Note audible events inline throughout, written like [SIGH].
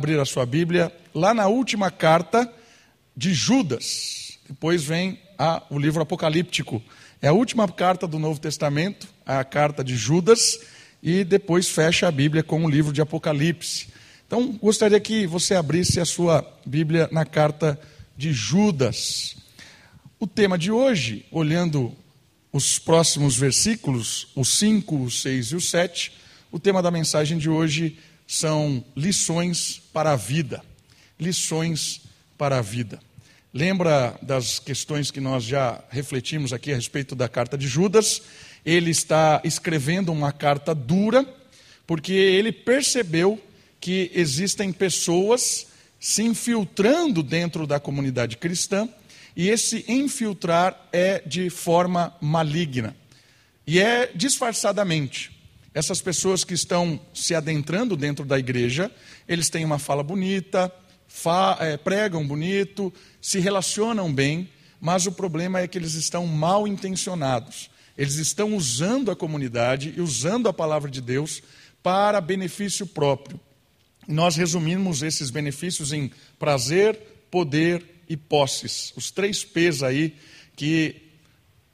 abrir a sua Bíblia lá na última carta de Judas. Depois vem a, o livro apocalíptico. É a última carta do Novo Testamento, a carta de Judas, e depois fecha a Bíblia com o livro de Apocalipse. Então, gostaria que você abrisse a sua Bíblia na carta de Judas. O tema de hoje, olhando os próximos versículos, os 5, o 6 e o 7, o tema da mensagem de hoje são lições para a vida. Lições para a vida. Lembra das questões que nós já refletimos aqui a respeito da carta de Judas? Ele está escrevendo uma carta dura, porque ele percebeu que existem pessoas se infiltrando dentro da comunidade cristã, e esse infiltrar é de forma maligna. E é disfarçadamente. Essas pessoas que estão se adentrando dentro da igreja, eles têm uma fala bonita, fa é, pregam bonito, se relacionam bem, mas o problema é que eles estão mal intencionados. Eles estão usando a comunidade e usando a palavra de Deus para benefício próprio. Nós resumimos esses benefícios em prazer, poder e posses. Os três P's aí que,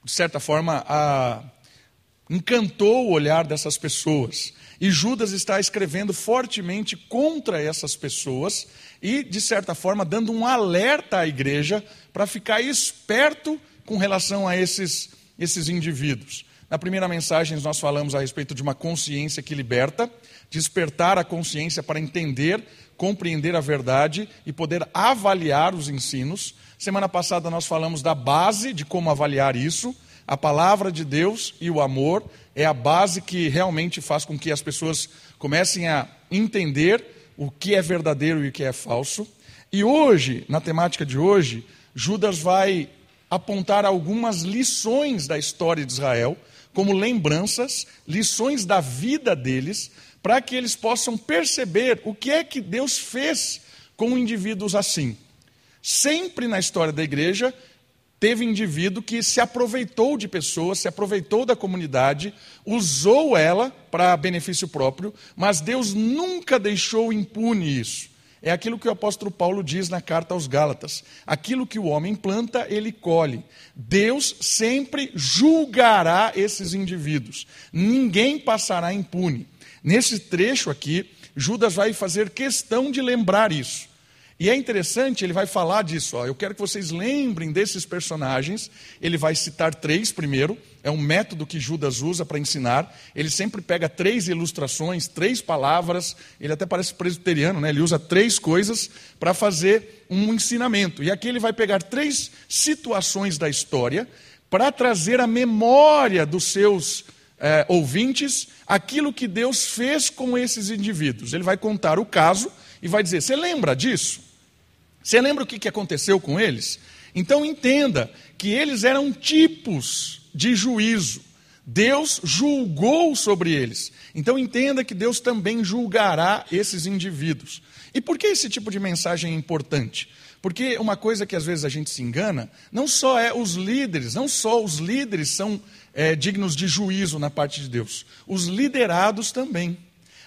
de certa forma, a encantou o olhar dessas pessoas. E Judas está escrevendo fortemente contra essas pessoas e, de certa forma, dando um alerta à igreja para ficar esperto com relação a esses, esses indivíduos. Na primeira mensagem, nós falamos a respeito de uma consciência que liberta, despertar a consciência para entender, compreender a verdade e poder avaliar os ensinos. Semana passada, nós falamos da base de como avaliar isso. A palavra de Deus e o amor é a base que realmente faz com que as pessoas comecem a entender o que é verdadeiro e o que é falso. E hoje, na temática de hoje, Judas vai apontar algumas lições da história de Israel, como lembranças, lições da vida deles, para que eles possam perceber o que é que Deus fez com indivíduos assim. Sempre na história da igreja, teve indivíduo que se aproveitou de pessoas, se aproveitou da comunidade, usou ela para benefício próprio, mas Deus nunca deixou impune isso. É aquilo que o apóstolo Paulo diz na carta aos Gálatas: aquilo que o homem planta, ele colhe. Deus sempre julgará esses indivíduos, ninguém passará impune. Nesse trecho aqui, Judas vai fazer questão de lembrar isso. E é interessante, ele vai falar disso. Ó, eu quero que vocês lembrem desses personagens. Ele vai citar três primeiro. É um método que Judas usa para ensinar. Ele sempre pega três ilustrações, três palavras. Ele até parece presbiteriano, né? Ele usa três coisas para fazer um ensinamento. E aqui ele vai pegar três situações da história para trazer a memória dos seus é, ouvintes aquilo que Deus fez com esses indivíduos. Ele vai contar o caso e vai dizer: Você lembra disso? Você lembra o que aconteceu com eles? Então entenda que eles eram tipos de juízo. Deus julgou sobre eles. Então entenda que Deus também julgará esses indivíduos. E por que esse tipo de mensagem é importante? Porque uma coisa que às vezes a gente se engana, não só é os líderes, não só os líderes são é, dignos de juízo na parte de Deus, os liderados também.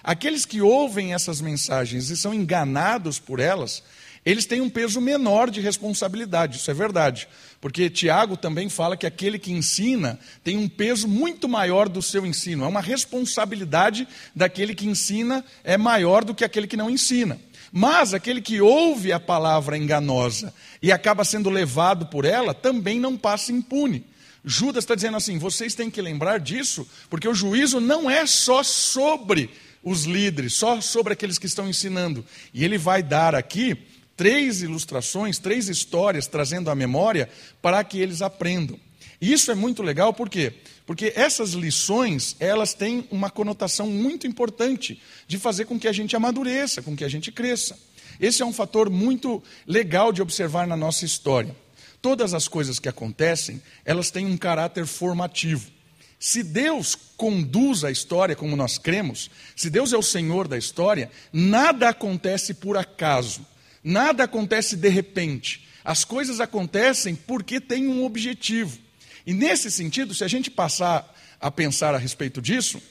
Aqueles que ouvem essas mensagens e são enganados por elas, eles têm um peso menor de responsabilidade, isso é verdade. Porque Tiago também fala que aquele que ensina tem um peso muito maior do seu ensino. É uma responsabilidade daquele que ensina é maior do que aquele que não ensina. Mas aquele que ouve a palavra enganosa e acaba sendo levado por ela também não passa impune. Judas está dizendo assim: vocês têm que lembrar disso, porque o juízo não é só sobre os líderes, só sobre aqueles que estão ensinando. E ele vai dar aqui três ilustrações, três histórias trazendo à memória para que eles aprendam. E isso é muito legal, por quê? Porque essas lições, elas têm uma conotação muito importante de fazer com que a gente amadureça, com que a gente cresça. Esse é um fator muito legal de observar na nossa história. Todas as coisas que acontecem, elas têm um caráter formativo. Se Deus conduz a história como nós cremos, se Deus é o Senhor da história, nada acontece por acaso. Nada acontece de repente. As coisas acontecem porque tem um objetivo. E nesse sentido, se a gente passar a pensar a respeito disso,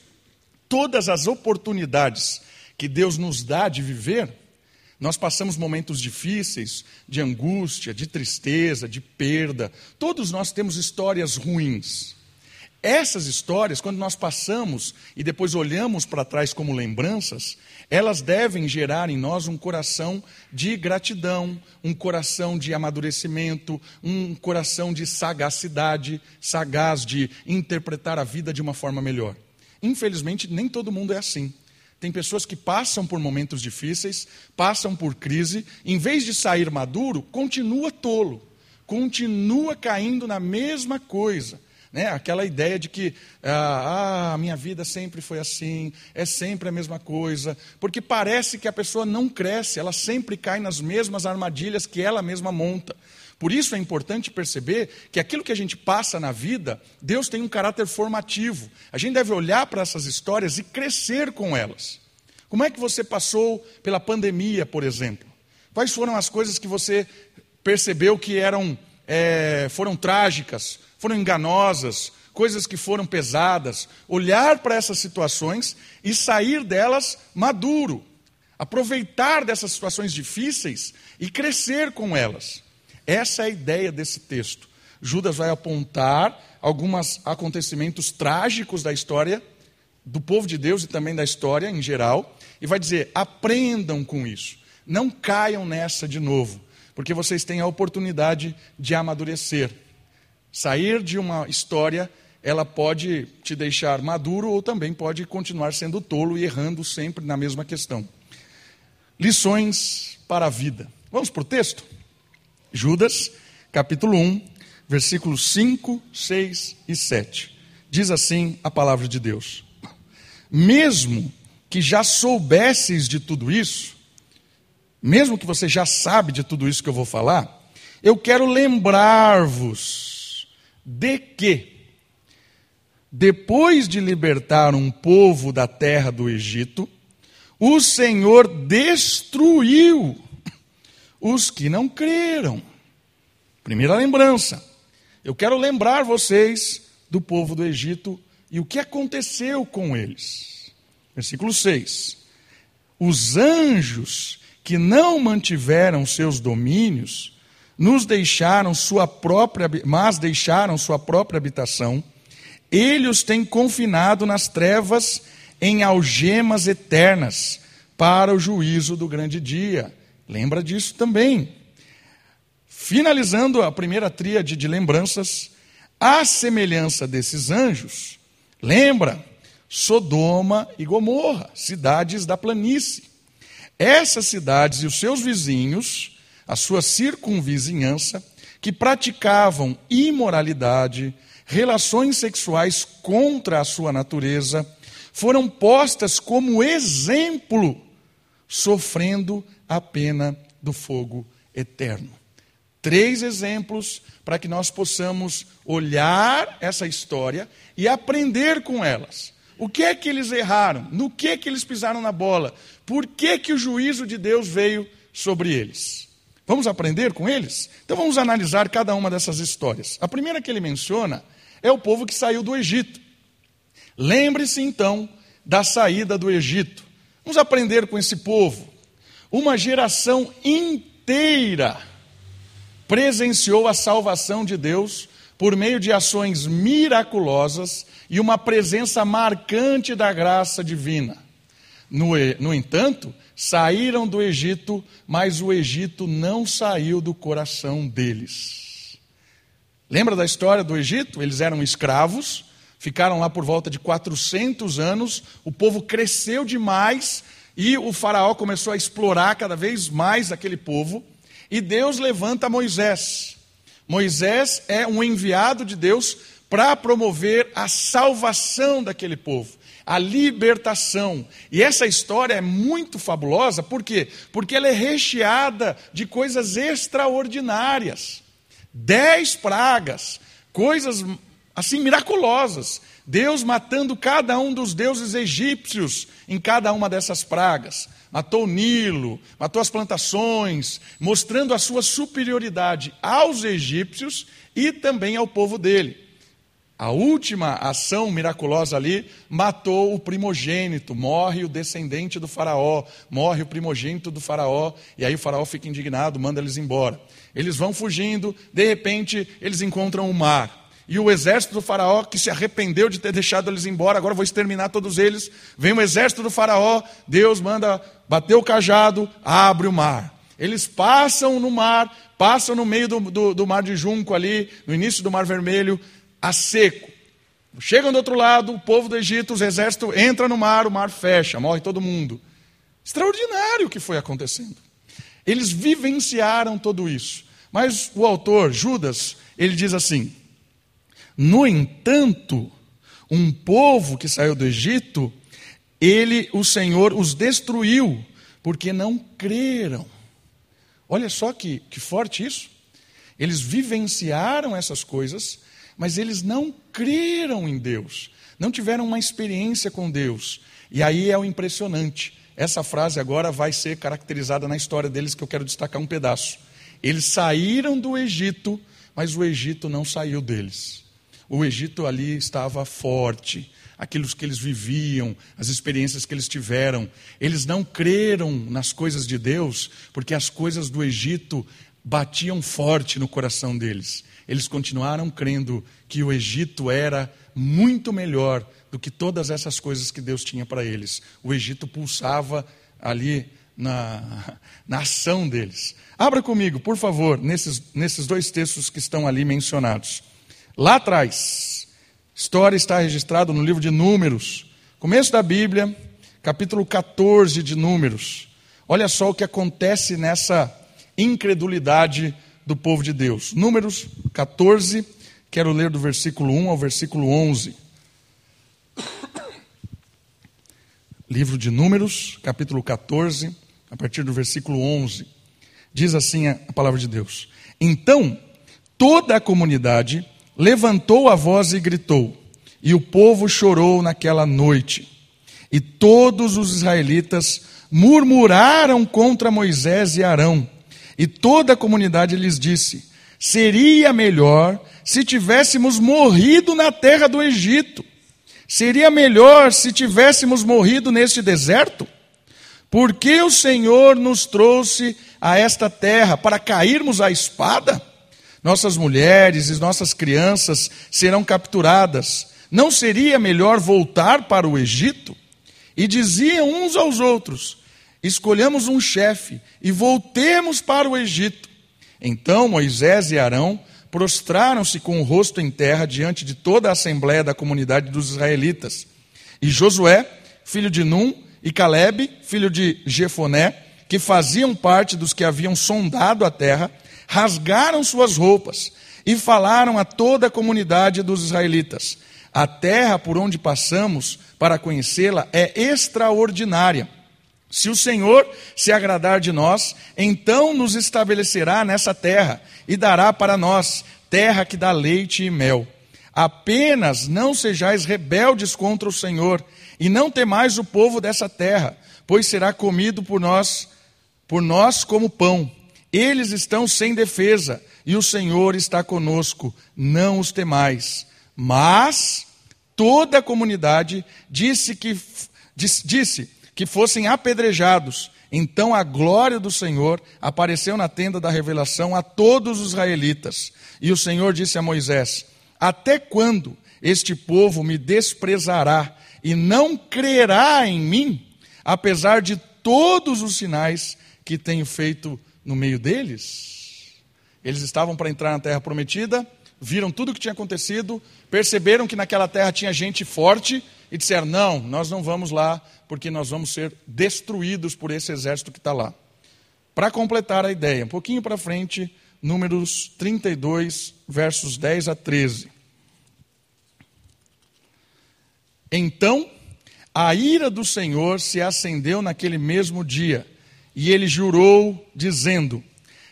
todas as oportunidades que Deus nos dá de viver Nós passamos momentos difíceis, de angústia, de tristeza, de perda. Todos nós temos histórias ruins. Essas histórias, quando nós passamos e depois olhamos para trás como lembranças, elas devem gerar em nós um coração de gratidão, um coração de amadurecimento, um coração de sagacidade, sagaz de interpretar a vida de uma forma melhor. Infelizmente, nem todo mundo é assim. Tem pessoas que passam por momentos difíceis, passam por crise, em vez de sair maduro, continua tolo, continua caindo na mesma coisa né? Aquela ideia de que ah, a minha vida sempre foi assim, é sempre a mesma coisa, porque parece que a pessoa não cresce, ela sempre cai nas mesmas armadilhas que ela mesma monta. Por isso é importante perceber que aquilo que a gente passa na vida, Deus tem um caráter formativo. A gente deve olhar para essas histórias e crescer com elas. Como é que você passou pela pandemia, por exemplo? Quais foram as coisas que você percebeu que eram é, foram trágicas, foram enganosas, coisas que foram pesadas, olhar para essas situações e sair delas maduro, aproveitar dessas situações difíceis e crescer com elas. Essa é a ideia desse texto. Judas vai apontar alguns acontecimentos trágicos da história do povo de Deus e também da história em geral, e vai dizer: aprendam com isso, não caiam nessa de novo, porque vocês têm a oportunidade de amadurecer. Sair de uma história, ela pode te deixar maduro ou também pode continuar sendo tolo e errando sempre na mesma questão. Lições para a vida. Vamos para o texto? Judas, capítulo 1, versículos 5, 6 e 7. Diz assim a palavra de Deus: Mesmo que já soubesses de tudo isso, mesmo que você já sabe de tudo isso que eu vou falar, eu quero lembrar-vos de que, depois de libertar um povo da terra do Egito, o Senhor destruiu os que não creram. Primeira lembrança. Eu quero lembrar vocês do povo do Egito e o que aconteceu com eles. Versículo 6. Os anjos que não mantiveram seus domínios nos deixaram sua própria, mas deixaram sua própria habitação. Ele os tem confinado nas trevas em algemas eternas para o juízo do grande dia. Lembra disso também. Finalizando a primeira tríade de lembranças, a semelhança desses anjos, lembra Sodoma e Gomorra, cidades da planície. Essas cidades e os seus vizinhos a sua circunvizinhança, que praticavam imoralidade, relações sexuais contra a sua natureza, foram postas como exemplo, sofrendo a pena do fogo eterno. Três exemplos para que nós possamos olhar essa história e aprender com elas. O que é que eles erraram? No que é que eles pisaram na bola? Por que, que o juízo de Deus veio sobre eles? Vamos aprender com eles? Então vamos analisar cada uma dessas histórias. A primeira que ele menciona é o povo que saiu do Egito. Lembre-se então da saída do Egito. Vamos aprender com esse povo. Uma geração inteira presenciou a salvação de Deus por meio de ações miraculosas e uma presença marcante da graça divina. No, no entanto, saíram do Egito, mas o Egito não saiu do coração deles. Lembra da história do Egito? Eles eram escravos, ficaram lá por volta de 400 anos, o povo cresceu demais e o Faraó começou a explorar cada vez mais aquele povo, e Deus levanta Moisés. Moisés é um enviado de Deus para promover a salvação daquele povo a libertação. E essa história é muito fabulosa, por quê? Porque ela é recheada de coisas extraordinárias. Dez pragas, coisas assim miraculosas. Deus matando cada um dos deuses egípcios em cada uma dessas pragas. Matou o Nilo, matou as plantações, mostrando a sua superioridade aos egípcios e também ao povo dele. A última ação miraculosa ali matou o primogênito, morre o descendente do faraó, morre o primogênito do faraó, e aí o faraó fica indignado, manda eles embora. Eles vão fugindo, de repente eles encontram o mar. E o exército do faraó, que se arrependeu de ter deixado eles embora, agora vou exterminar todos eles. Vem o exército do faraó, Deus manda bater o cajado, abre o mar. Eles passam no mar, passam no meio do, do, do mar de Junco ali, no início do mar vermelho, a seco. Chegam do outro lado, o povo do Egito, os exércitos entra no mar, o mar fecha, morre todo mundo. Extraordinário o que foi acontecendo. Eles vivenciaram tudo isso. Mas o autor, Judas, ele diz assim: No entanto, um povo que saiu do Egito, ele, o Senhor, os destruiu, porque não creram. Olha só que, que forte isso. Eles vivenciaram essas coisas, mas eles não creram em Deus, não tiveram uma experiência com Deus. E aí é o impressionante. Essa frase agora vai ser caracterizada na história deles, que eu quero destacar um pedaço. Eles saíram do Egito, mas o Egito não saiu deles. O Egito ali estava forte, aquilo que eles viviam, as experiências que eles tiveram. Eles não creram nas coisas de Deus, porque as coisas do Egito batiam forte no coração deles eles continuaram crendo que o Egito era muito melhor do que todas essas coisas que Deus tinha para eles. O Egito pulsava ali na, [LAUGHS] na ação deles. Abra comigo, por favor, nesses, nesses dois textos que estão ali mencionados. Lá atrás, história está registrada no livro de Números, começo da Bíblia, capítulo 14 de Números. Olha só o que acontece nessa incredulidade do povo de Deus. Números 14, quero ler do versículo 1 ao versículo 11. Livro de Números, capítulo 14, a partir do versículo 11. Diz assim a palavra de Deus: Então toda a comunidade levantou a voz e gritou, e o povo chorou naquela noite. E todos os israelitas murmuraram contra Moisés e Arão e toda a comunidade lhes disse: Seria melhor se tivéssemos morrido na terra do Egito. Seria melhor se tivéssemos morrido neste deserto? Porque o Senhor nos trouxe a esta terra para cairmos à espada? Nossas mulheres e nossas crianças serão capturadas. Não seria melhor voltar para o Egito? E diziam uns aos outros: escolhamos um chefe e voltemos para o Egito. Então Moisés e Arão prostraram-se com o rosto em terra diante de toda a assembléia da comunidade dos israelitas. E Josué, filho de Num, e Caleb, filho de Jefoné, que faziam parte dos que haviam sondado a terra, rasgaram suas roupas e falaram a toda a comunidade dos israelitas: A terra por onde passamos para conhecê-la é extraordinária se o Senhor se agradar de nós, então nos estabelecerá nessa terra e dará para nós terra que dá leite e mel. Apenas não sejais rebeldes contra o Senhor e não temais o povo dessa terra, pois será comido por nós, por nós como pão. Eles estão sem defesa e o Senhor está conosco. Não os temais. Mas toda a comunidade disse que disse que fossem apedrejados. Então a glória do Senhor apareceu na tenda da revelação a todos os israelitas. E o Senhor disse a Moisés: Até quando este povo me desprezará e não crerá em mim, apesar de todos os sinais que tenho feito no meio deles? Eles estavam para entrar na terra prometida, viram tudo o que tinha acontecido, perceberam que naquela terra tinha gente forte e disseram: Não, nós não vamos lá, porque nós vamos ser destruídos por esse exército que está lá. Para completar a ideia, um pouquinho para frente, Números 32, versos 10 a 13. Então a ira do Senhor se acendeu naquele mesmo dia, e ele jurou, dizendo: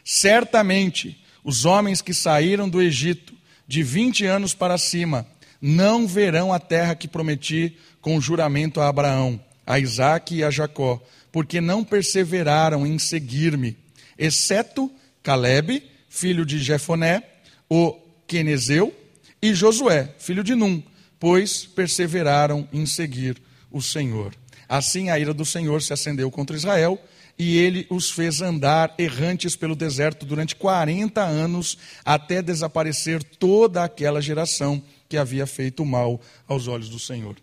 Certamente os homens que saíram do Egito, de vinte anos para cima, não verão a terra que prometi com juramento a Abraão, a Isaque e a Jacó, porque não perseveraram em seguir-me, exceto Caleb, filho de Jefoné, o Quenezeu, e Josué, filho de Num, pois perseveraram em seguir o Senhor. Assim a ira do Senhor se acendeu contra Israel, e ele os fez andar errantes pelo deserto durante 40 anos, até desaparecer toda aquela geração que havia feito mal aos olhos do Senhor.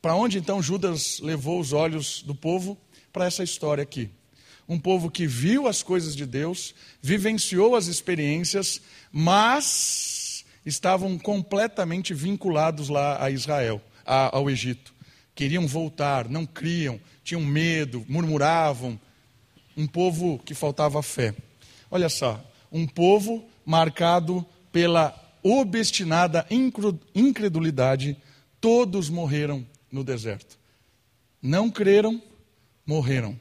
Para onde então Judas levou os olhos do povo? Para essa história aqui. Um povo que viu as coisas de Deus, vivenciou as experiências, mas estavam completamente vinculados lá a Israel, a, ao Egito. Queriam voltar, não criam, tinham medo, murmuravam. Um povo que faltava fé. Olha só, um povo marcado pela obstinada incredulidade, todos morreram no deserto. Não creram, morreram.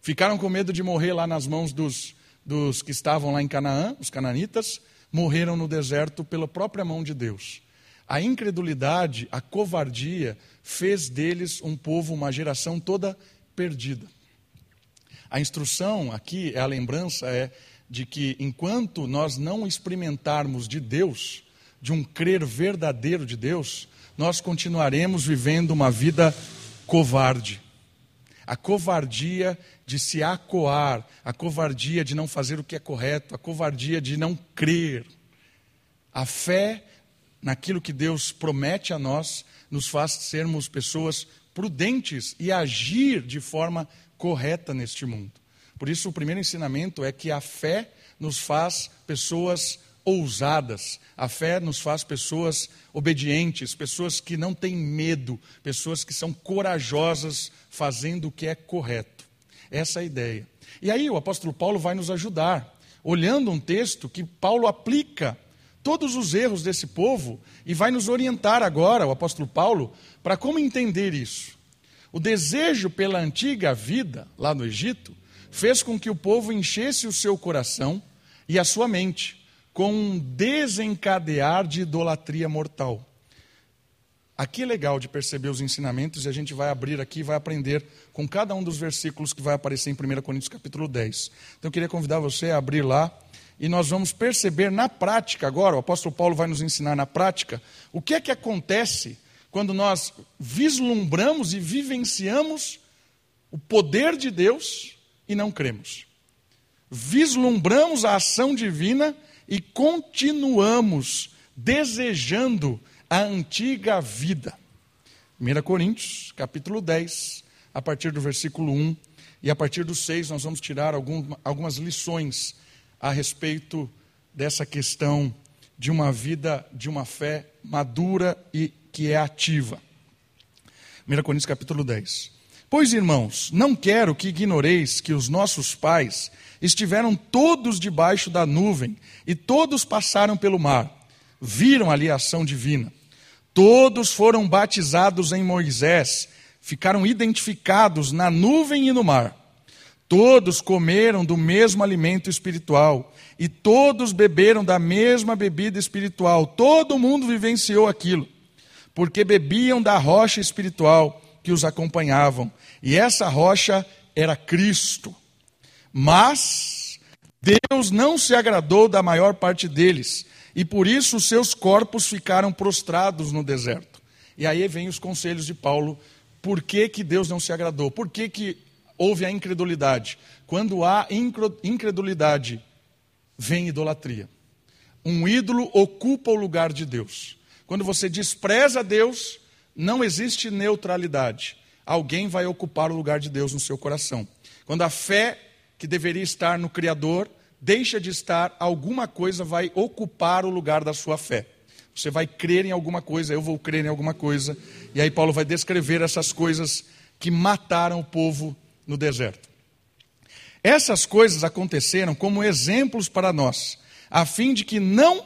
Ficaram com medo de morrer lá nas mãos dos, dos que estavam lá em Canaã, os cananitas, morreram no deserto pela própria mão de Deus. A incredulidade, a covardia, fez deles um povo, uma geração toda perdida. A instrução aqui, a lembrança é de que enquanto nós não experimentarmos de Deus, de um crer verdadeiro de Deus, nós continuaremos vivendo uma vida covarde. A covardia de se acoar, a covardia de não fazer o que é correto, a covardia de não crer. A fé naquilo que Deus promete a nós nos faz sermos pessoas prudentes e agir de forma correta neste mundo. Por isso, o primeiro ensinamento é que a fé nos faz pessoas ousadas, a fé nos faz pessoas obedientes, pessoas que não têm medo, pessoas que são corajosas fazendo o que é correto. Essa é a ideia. E aí o apóstolo Paulo vai nos ajudar, olhando um texto que Paulo aplica todos os erros desse povo e vai nos orientar agora, o apóstolo Paulo, para como entender isso. O desejo pela antiga vida lá no Egito fez com que o povo enchesse o seu coração e a sua mente com um desencadear de idolatria mortal. Aqui é legal de perceber os ensinamentos e a gente vai abrir aqui e vai aprender com cada um dos versículos que vai aparecer em 1 Coríntios capítulo 10. Então eu queria convidar você a abrir lá e nós vamos perceber na prática agora, o apóstolo Paulo vai nos ensinar na prática, o que é que acontece quando nós vislumbramos e vivenciamos o poder de Deus e não cremos. Vislumbramos a ação divina e continuamos desejando a antiga vida. 1 Coríntios, capítulo 10, a partir do versículo 1 e a partir do 6 nós vamos tirar algum, algumas lições a respeito dessa questão de uma vida, de uma fé madura e que é ativa. 1 Coríntios capítulo 10. Pois, irmãos, não quero que ignoreis que os nossos pais estiveram todos debaixo da nuvem e todos passaram pelo mar, viram ali a ação divina. Todos foram batizados em Moisés, ficaram identificados na nuvem e no mar. Todos comeram do mesmo alimento espiritual e todos beberam da mesma bebida espiritual. Todo mundo vivenciou aquilo, porque bebiam da rocha espiritual que os acompanhavam, e essa rocha era Cristo. Mas Deus não se agradou da maior parte deles, e por isso os seus corpos ficaram prostrados no deserto. E aí vem os conselhos de Paulo. Por que, que Deus não se agradou? Por que, que houve a incredulidade? Quando há incredulidade, vem idolatria. Um ídolo ocupa o lugar de Deus. Quando você despreza Deus, não existe neutralidade. Alguém vai ocupar o lugar de Deus no seu coração. Quando a fé que deveria estar no Criador deixa de estar, alguma coisa vai ocupar o lugar da sua fé. Você vai crer em alguma coisa, eu vou crer em alguma coisa. E aí Paulo vai descrever essas coisas que mataram o povo no deserto. Essas coisas aconteceram como exemplos para nós, a fim de que não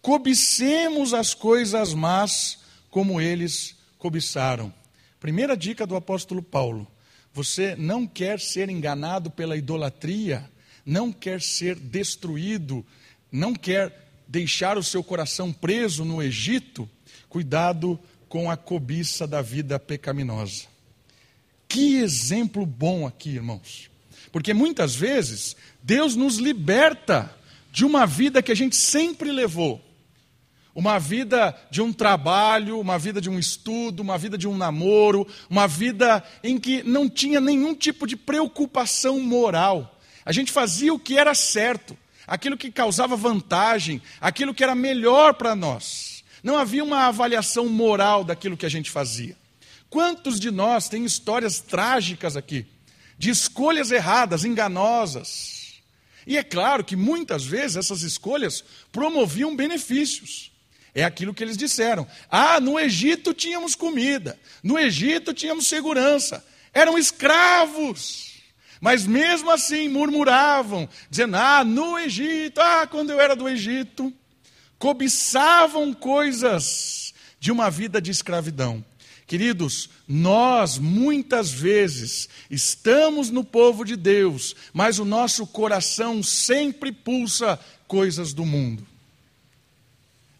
cobicemos as coisas más como eles cobiçaram. Primeira dica do apóstolo Paulo: você não quer ser enganado pela idolatria, não quer ser destruído, não quer deixar o seu coração preso no Egito, cuidado com a cobiça da vida pecaminosa. Que exemplo bom aqui, irmãos. Porque muitas vezes Deus nos liberta de uma vida que a gente sempre levou uma vida de um trabalho, uma vida de um estudo, uma vida de um namoro, uma vida em que não tinha nenhum tipo de preocupação moral. A gente fazia o que era certo, aquilo que causava vantagem, aquilo que era melhor para nós. Não havia uma avaliação moral daquilo que a gente fazia. Quantos de nós têm histórias trágicas aqui, de escolhas erradas, enganosas? E é claro que muitas vezes essas escolhas promoviam benefícios. É aquilo que eles disseram. Ah, no Egito tínhamos comida, no Egito tínhamos segurança, eram escravos. Mas mesmo assim murmuravam, dizendo: Ah, no Egito, ah, quando eu era do Egito, cobiçavam coisas de uma vida de escravidão. Queridos, nós muitas vezes estamos no povo de Deus, mas o nosso coração sempre pulsa coisas do mundo.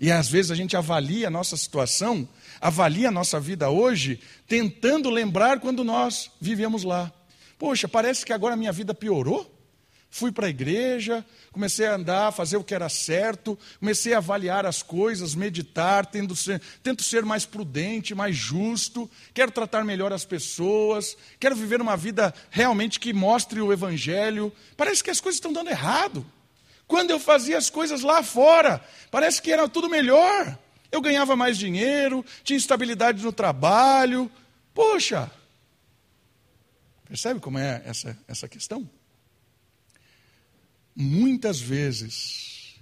E às vezes a gente avalia a nossa situação, avalia a nossa vida hoje, tentando lembrar quando nós vivíamos lá. Poxa, parece que agora a minha vida piorou. Fui para a igreja, comecei a andar, fazer o que era certo, comecei a avaliar as coisas, meditar, tendo ser, tento ser mais prudente, mais justo, quero tratar melhor as pessoas, quero viver uma vida realmente que mostre o Evangelho. Parece que as coisas estão dando errado. Quando eu fazia as coisas lá fora, parece que era tudo melhor. Eu ganhava mais dinheiro, tinha estabilidade no trabalho. Poxa! Percebe como é essa, essa questão? Muitas vezes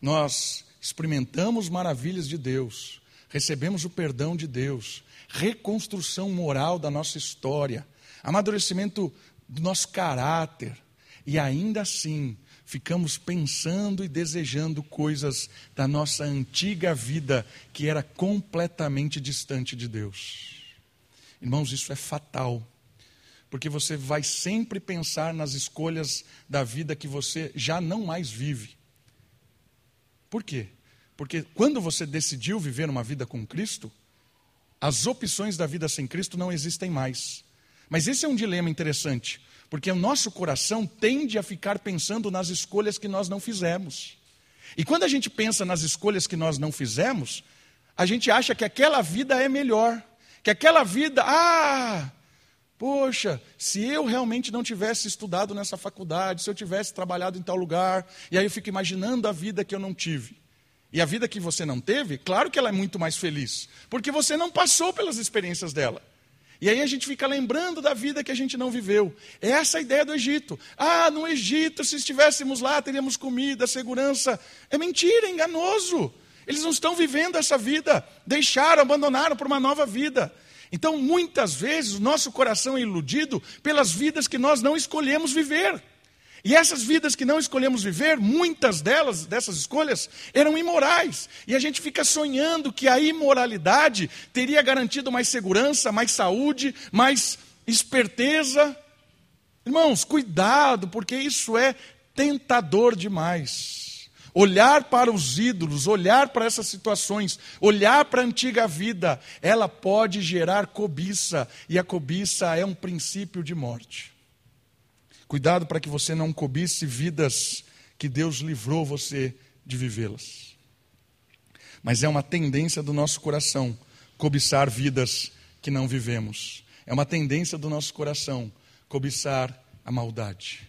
nós experimentamos maravilhas de Deus, recebemos o perdão de Deus, reconstrução moral da nossa história, amadurecimento do nosso caráter, e ainda assim ficamos pensando e desejando coisas da nossa antiga vida que era completamente distante de Deus. Irmãos, isso é fatal, porque você vai sempre pensar nas escolhas da vida que você já não mais vive. Por quê? Porque quando você decidiu viver uma vida com Cristo, as opções da vida sem Cristo não existem mais. Mas esse é um dilema interessante, porque o nosso coração tende a ficar pensando nas escolhas que nós não fizemos. E quando a gente pensa nas escolhas que nós não fizemos, a gente acha que aquela vida é melhor. Que aquela vida, ah, poxa, se eu realmente não tivesse estudado nessa faculdade, se eu tivesse trabalhado em tal lugar, e aí eu fico imaginando a vida que eu não tive. E a vida que você não teve, claro que ela é muito mais feliz, porque você não passou pelas experiências dela. E aí a gente fica lembrando da vida que a gente não viveu. É essa a ideia do Egito. Ah, no Egito, se estivéssemos lá, teríamos comida, segurança. É mentira, é enganoso. Eles não estão vivendo essa vida. Deixaram, abandonaram por uma nova vida. Então, muitas vezes, o nosso coração é iludido pelas vidas que nós não escolhemos viver. E essas vidas que não escolhemos viver, muitas delas, dessas escolhas, eram imorais. E a gente fica sonhando que a imoralidade teria garantido mais segurança, mais saúde, mais esperteza. Irmãos, cuidado, porque isso é tentador demais. Olhar para os ídolos, olhar para essas situações, olhar para a antiga vida, ela pode gerar cobiça, e a cobiça é um princípio de morte. Cuidado para que você não cobice vidas que Deus livrou você de vivê-las. Mas é uma tendência do nosso coração cobiçar vidas que não vivemos. É uma tendência do nosso coração cobiçar a maldade.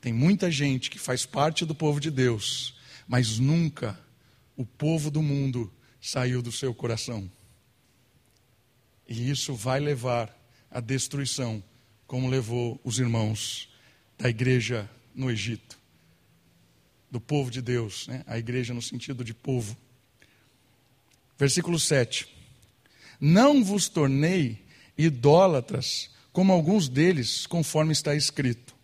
Tem muita gente que faz parte do povo de Deus, mas nunca o povo do mundo saiu do seu coração. E isso vai levar à destruição como levou os irmãos da igreja no Egito, do povo de Deus, né? a igreja no sentido de povo. Versículo 7: Não vos tornei idólatras, como alguns deles, conforme está escrito.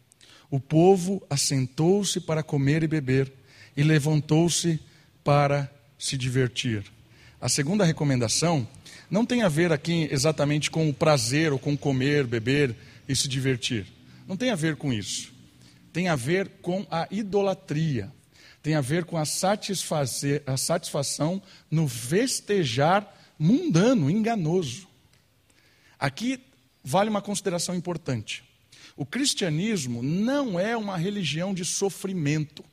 O povo assentou-se para comer e beber, e levantou-se para se divertir. A segunda recomendação não tem a ver aqui exatamente com o prazer ou com comer, beber, e se divertir. Não tem a ver com isso. Tem a ver com a idolatria. Tem a ver com a, satisfazer, a satisfação no festejar mundano, enganoso. Aqui vale uma consideração importante. O cristianismo não é uma religião de sofrimento.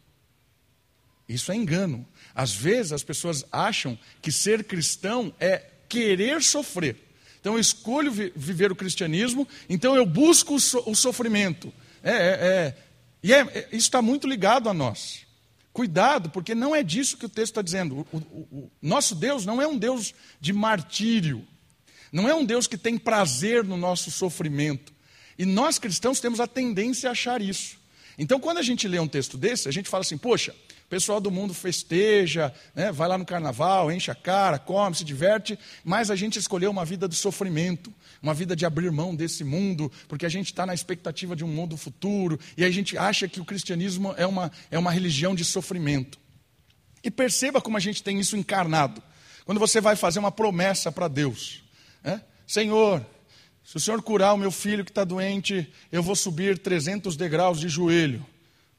Isso é engano. Às vezes as pessoas acham que ser cristão é querer sofrer. Então eu escolho vi viver o cristianismo, então eu busco o, so o sofrimento. É, é, é. E é, é, isso está muito ligado a nós. Cuidado, porque não é disso que o texto está dizendo. O, o, o nosso Deus não é um Deus de martírio. Não é um Deus que tem prazer no nosso sofrimento. E nós cristãos temos a tendência a achar isso. Então, quando a gente lê um texto desse, a gente fala assim: poxa, o pessoal do mundo festeja, né, vai lá no carnaval, enche a cara, come, se diverte, mas a gente escolheu uma vida de sofrimento, uma vida de abrir mão desse mundo, porque a gente está na expectativa de um mundo futuro, e a gente acha que o cristianismo é uma, é uma religião de sofrimento. E perceba como a gente tem isso encarnado. Quando você vai fazer uma promessa para Deus, né? Senhor, se o Senhor curar o meu filho que está doente, eu vou subir 300 degraus de joelho,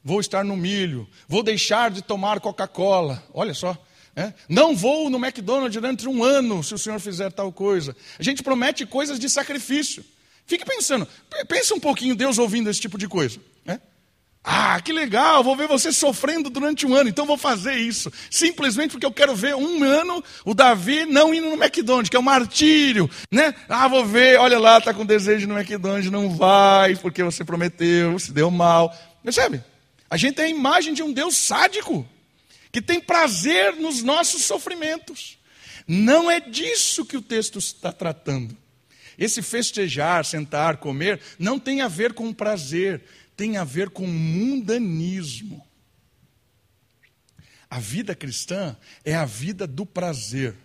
vou estar no milho, vou deixar de tomar Coca-Cola. Olha só. É? Não vou no McDonald's durante um ano se o Senhor fizer tal coisa. A gente promete coisas de sacrifício. Fique pensando, pensa um pouquinho Deus ouvindo esse tipo de coisa. Ah, que legal, vou ver você sofrendo durante um ano, então vou fazer isso. Simplesmente porque eu quero ver um ano o Davi não indo no McDonald's, que é um martírio, né? Ah, vou ver, olha lá, está com desejo no McDonald's, não vai, porque você prometeu, se deu mal. Percebe? A gente tem a imagem de um Deus sádico, que tem prazer nos nossos sofrimentos. Não é disso que o texto está tratando. Esse festejar, sentar, comer, não tem a ver com prazer, tem a ver com mundanismo. A vida cristã é a vida do prazer,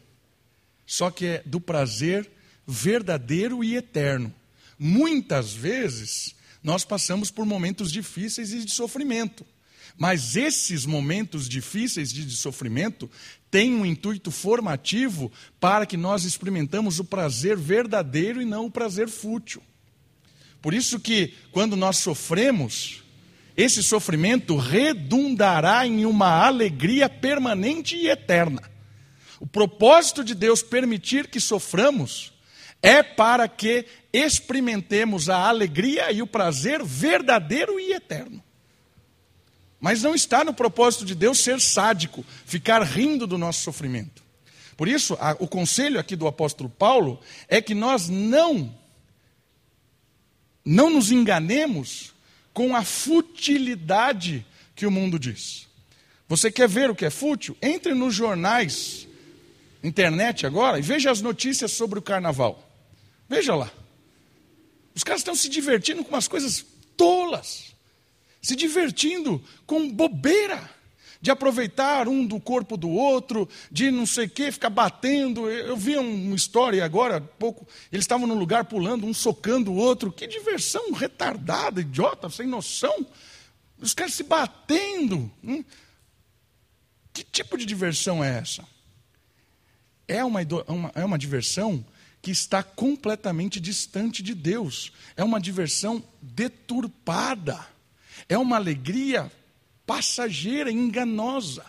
só que é do prazer verdadeiro e eterno. Muitas vezes nós passamos por momentos difíceis e de sofrimento, mas esses momentos difíceis de sofrimento têm um intuito formativo para que nós experimentamos o prazer verdadeiro e não o prazer fútil. Por isso que quando nós sofremos, esse sofrimento redundará em uma alegria permanente e eterna. O propósito de Deus permitir que soframos é para que experimentemos a alegria e o prazer verdadeiro e eterno. Mas não está no propósito de Deus ser sádico, ficar rindo do nosso sofrimento. Por isso, a, o conselho aqui do apóstolo Paulo é que nós não não nos enganemos com a futilidade que o mundo diz. Você quer ver o que é fútil? Entre nos jornais, internet agora, e veja as notícias sobre o carnaval. Veja lá. Os caras estão se divertindo com umas coisas tolas, se divertindo com bobeira de aproveitar um do corpo do outro, de não sei o que, ficar batendo. Eu vi uma história agora, há pouco, eles estavam num lugar pulando, um socando o outro. Que diversão retardada, idiota, sem noção. Os caras se batendo. Hum? Que tipo de diversão é essa? É uma, uma, é uma diversão que está completamente distante de Deus. É uma diversão deturpada. É uma alegria passageira, enganosa.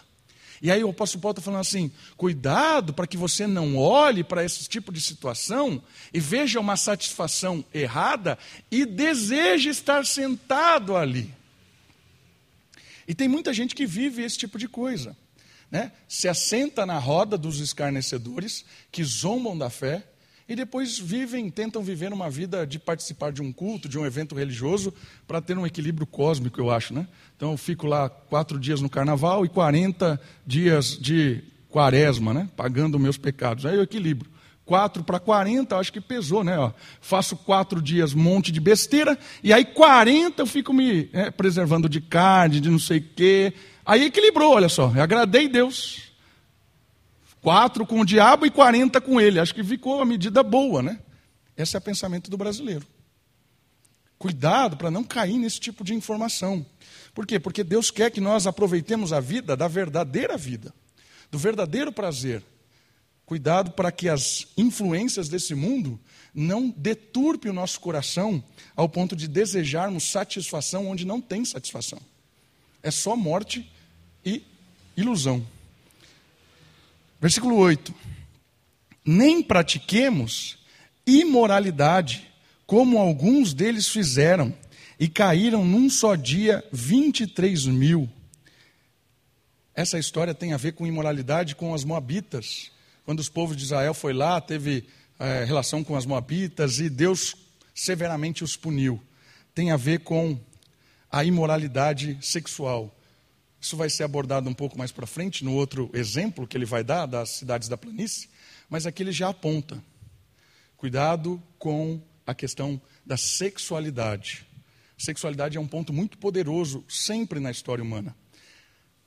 E aí o apóstolo Paulo está falando assim: cuidado para que você não olhe para esse tipo de situação e veja uma satisfação errada e deseje estar sentado ali. E tem muita gente que vive esse tipo de coisa. Né? Se assenta na roda dos escarnecedores que zombam da fé e depois vivem, tentam viver uma vida de participar de um culto, de um evento religioso, para ter um equilíbrio cósmico, eu acho. Né? Então eu fico lá quatro dias no carnaval e 40 dias de quaresma, né? pagando meus pecados. Aí o equilíbrio. 4 para 40, acho que pesou, né? Ó, faço quatro dias monte de besteira, e aí 40 eu fico me é, preservando de carne, de não sei o quê. Aí equilibrou, olha só, eu agradei Deus. Quatro com o diabo e 40 com ele. Acho que ficou a medida boa, né? Esse é o pensamento do brasileiro. Cuidado para não cair nesse tipo de informação. Por quê? Porque Deus quer que nós aproveitemos a vida da verdadeira vida, do verdadeiro prazer. Cuidado para que as influências desse mundo não deturpe o nosso coração ao ponto de desejarmos satisfação onde não tem satisfação. É só morte e ilusão. Versículo 8: Nem pratiquemos imoralidade, como alguns deles fizeram, e caíram num só dia 23 mil. Essa história tem a ver com imoralidade com as moabitas. Quando os povos de Israel foi lá, teve é, relação com as moabitas e Deus severamente os puniu. Tem a ver com a imoralidade sexual. Isso vai ser abordado um pouco mais para frente, no outro exemplo que ele vai dar das cidades da planície, mas aqui ele já aponta. Cuidado com a questão da sexualidade. Sexualidade é um ponto muito poderoso sempre na história humana.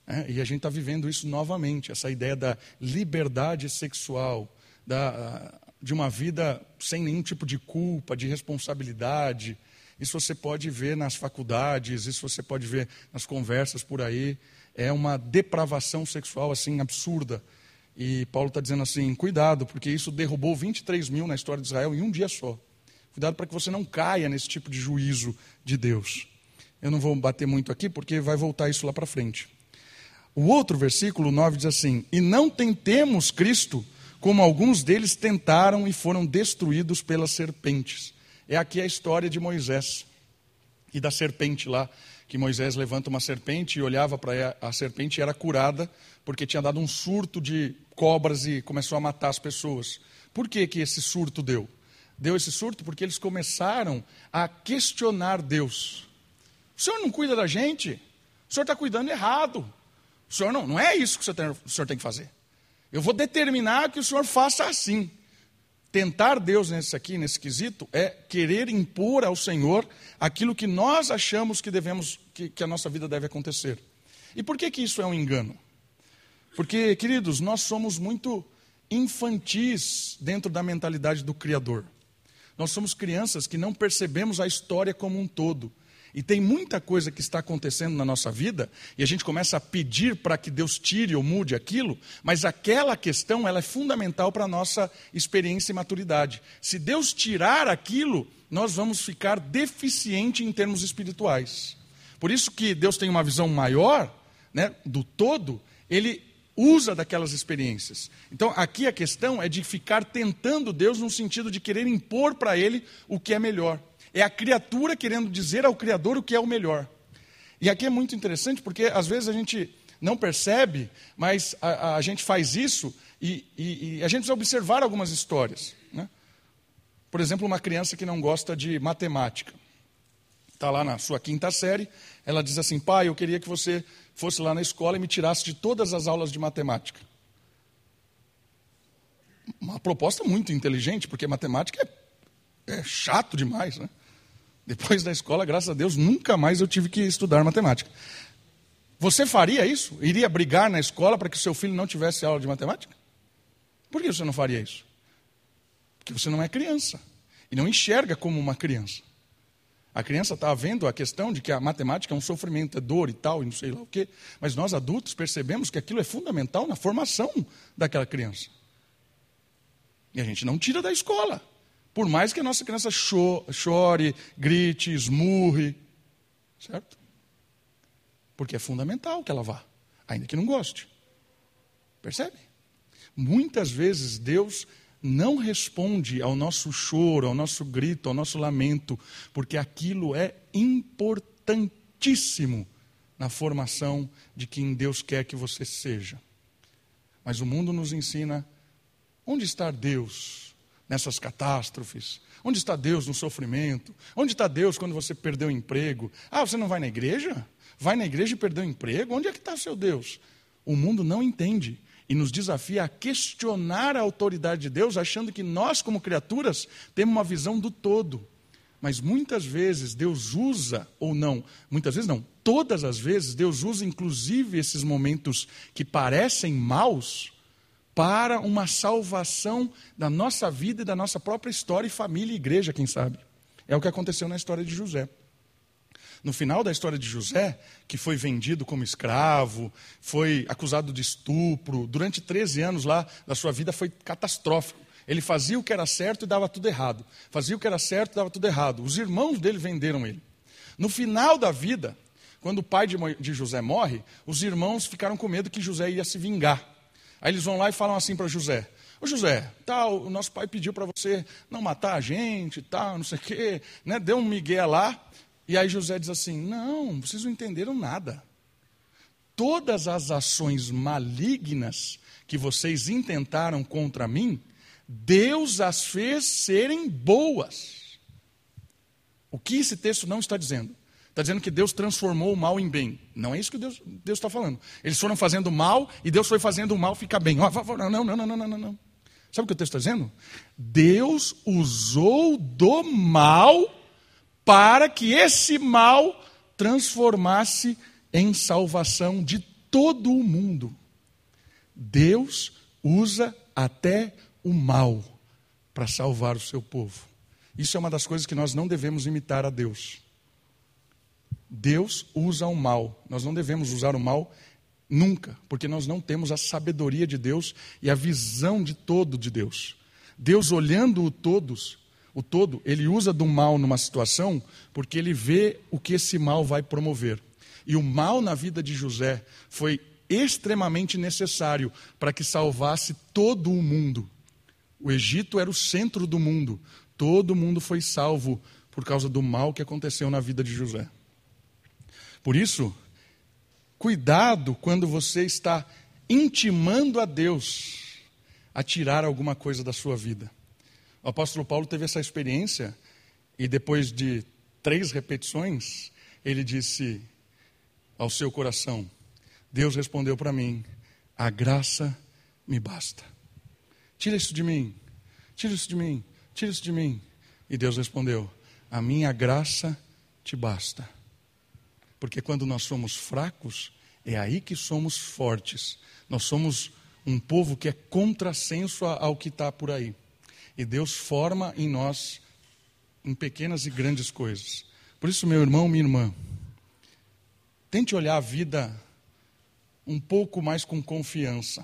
É, e a gente está vivendo isso novamente, essa ideia da liberdade sexual, da, de uma vida sem nenhum tipo de culpa, de responsabilidade. Isso você pode ver nas faculdades, isso você pode ver nas conversas por aí. É uma depravação sexual assim absurda. E Paulo está dizendo assim: cuidado, porque isso derrubou 23 mil na história de Israel em um dia só. Cuidado para que você não caia nesse tipo de juízo de Deus. Eu não vou bater muito aqui, porque vai voltar isso lá para frente. O outro versículo 9 diz assim: E não tentemos Cristo, como alguns deles tentaram e foram destruídos pelas serpentes. É aqui a história de Moisés e da serpente lá, que Moisés levanta uma serpente e olhava para a serpente e era curada, porque tinha dado um surto de cobras e começou a matar as pessoas. Por que, que esse surto deu? Deu esse surto porque eles começaram a questionar Deus. O senhor não cuida da gente? O senhor está cuidando errado. O senhor não, não é isso que o senhor, tem, o senhor tem que fazer. Eu vou determinar que o senhor faça assim. Tentar Deus nesse aqui, nesse quesito, é querer impor ao Senhor aquilo que nós achamos que devemos, que, que a nossa vida deve acontecer. E por que, que isso é um engano? Porque, queridos, nós somos muito infantis dentro da mentalidade do Criador. Nós somos crianças que não percebemos a história como um todo. E tem muita coisa que está acontecendo na nossa vida e a gente começa a pedir para que Deus tire ou mude aquilo, mas aquela questão ela é fundamental para a nossa experiência e maturidade. Se Deus tirar aquilo, nós vamos ficar deficiente em termos espirituais. Por isso que Deus tem uma visão maior né, do todo, ele usa daquelas experiências. Então, aqui a questão é de ficar tentando Deus no sentido de querer impor para ele o que é melhor. É a criatura querendo dizer ao Criador o que é o melhor. E aqui é muito interessante porque às vezes a gente não percebe, mas a, a gente faz isso e, e, e, a gente precisa observar algumas histórias. Né? Por exemplo, uma criança que não gosta de matemática. Está lá na sua quinta série, ela diz assim: pai, eu queria que você fosse lá na escola e me tirasse de todas as aulas de matemática. Uma proposta muito inteligente, porque matemática é, é chato demais, né? Depois da escola, graças a Deus, nunca mais eu tive que estudar matemática. Você faria isso? Iria brigar na escola para que seu filho não tivesse aula de matemática? Por que você não faria isso? Porque você não é criança e não enxerga como uma criança. A criança está vendo a questão de que a matemática é um sofrimento, é dor e tal, e não sei lá o quê. Mas nós adultos percebemos que aquilo é fundamental na formação daquela criança. E a gente não tira da escola. Por mais que a nossa criança chore, grite, esmurre, certo? Porque é fundamental que ela vá, ainda que não goste. Percebe? Muitas vezes Deus não responde ao nosso choro, ao nosso grito, ao nosso lamento, porque aquilo é importantíssimo na formação de quem Deus quer que você seja. Mas o mundo nos ensina onde está Deus nessas catástrofes? Onde está Deus no sofrimento? Onde está Deus quando você perdeu o emprego? Ah, você não vai na igreja? Vai na igreja e perdeu o emprego? Onde é que está seu Deus? O mundo não entende e nos desafia a questionar a autoridade de Deus, achando que nós, como criaturas, temos uma visão do todo. Mas muitas vezes Deus usa, ou não, muitas vezes não, todas as vezes Deus usa inclusive esses momentos que parecem maus para uma salvação da nossa vida e da nossa própria história e família e igreja, quem sabe. É o que aconteceu na história de José. No final da história de José, que foi vendido como escravo, foi acusado de estupro, durante 13 anos lá da sua vida foi catastrófico. Ele fazia o que era certo e dava tudo errado. Fazia o que era certo e dava tudo errado. Os irmãos dele venderam ele. No final da vida, quando o pai de José morre, os irmãos ficaram com medo que José ia se vingar. Aí eles vão lá e falam assim para José: Ô José, tal, o nosso pai pediu para você não matar a gente, tal, não sei o quê, né? Deu um migué lá. E aí José diz assim: Não, vocês não entenderam nada. todas as ações malignas que vocês intentaram contra mim, Deus as fez serem boas. O que esse texto não está dizendo? Está dizendo que Deus transformou o mal em bem. Não é isso que Deus, está falando. Eles foram fazendo mal e Deus foi fazendo o mal ficar bem. Não, não, não, não, não, não, não. Sabe o que o texto está dizendo? Deus usou do mal para que esse mal transformasse em salvação de todo o mundo. Deus usa até o mal para salvar o seu povo. Isso é uma das coisas que nós não devemos imitar a Deus. Deus usa o mal. Nós não devemos usar o mal nunca, porque nós não temos a sabedoria de Deus e a visão de todo de Deus. Deus olhando o todos, o todo, ele usa do mal numa situação porque ele vê o que esse mal vai promover. E o mal na vida de José foi extremamente necessário para que salvasse todo o mundo. O Egito era o centro do mundo. Todo mundo foi salvo por causa do mal que aconteceu na vida de José. Por isso, cuidado quando você está intimando a Deus a tirar alguma coisa da sua vida. O apóstolo Paulo teve essa experiência e depois de três repetições, ele disse: ao seu coração. Deus respondeu para mim: A graça me basta. Tira isso de mim, tira isso de mim, tira isso de mim. E Deus respondeu: A minha graça te basta. Porque quando nós somos fracos, é aí que somos fortes. Nós somos um povo que é contrassenso ao que está por aí. E Deus forma em nós em pequenas e grandes coisas. Por isso, meu irmão, minha irmã, Tente olhar a vida um pouco mais com confiança.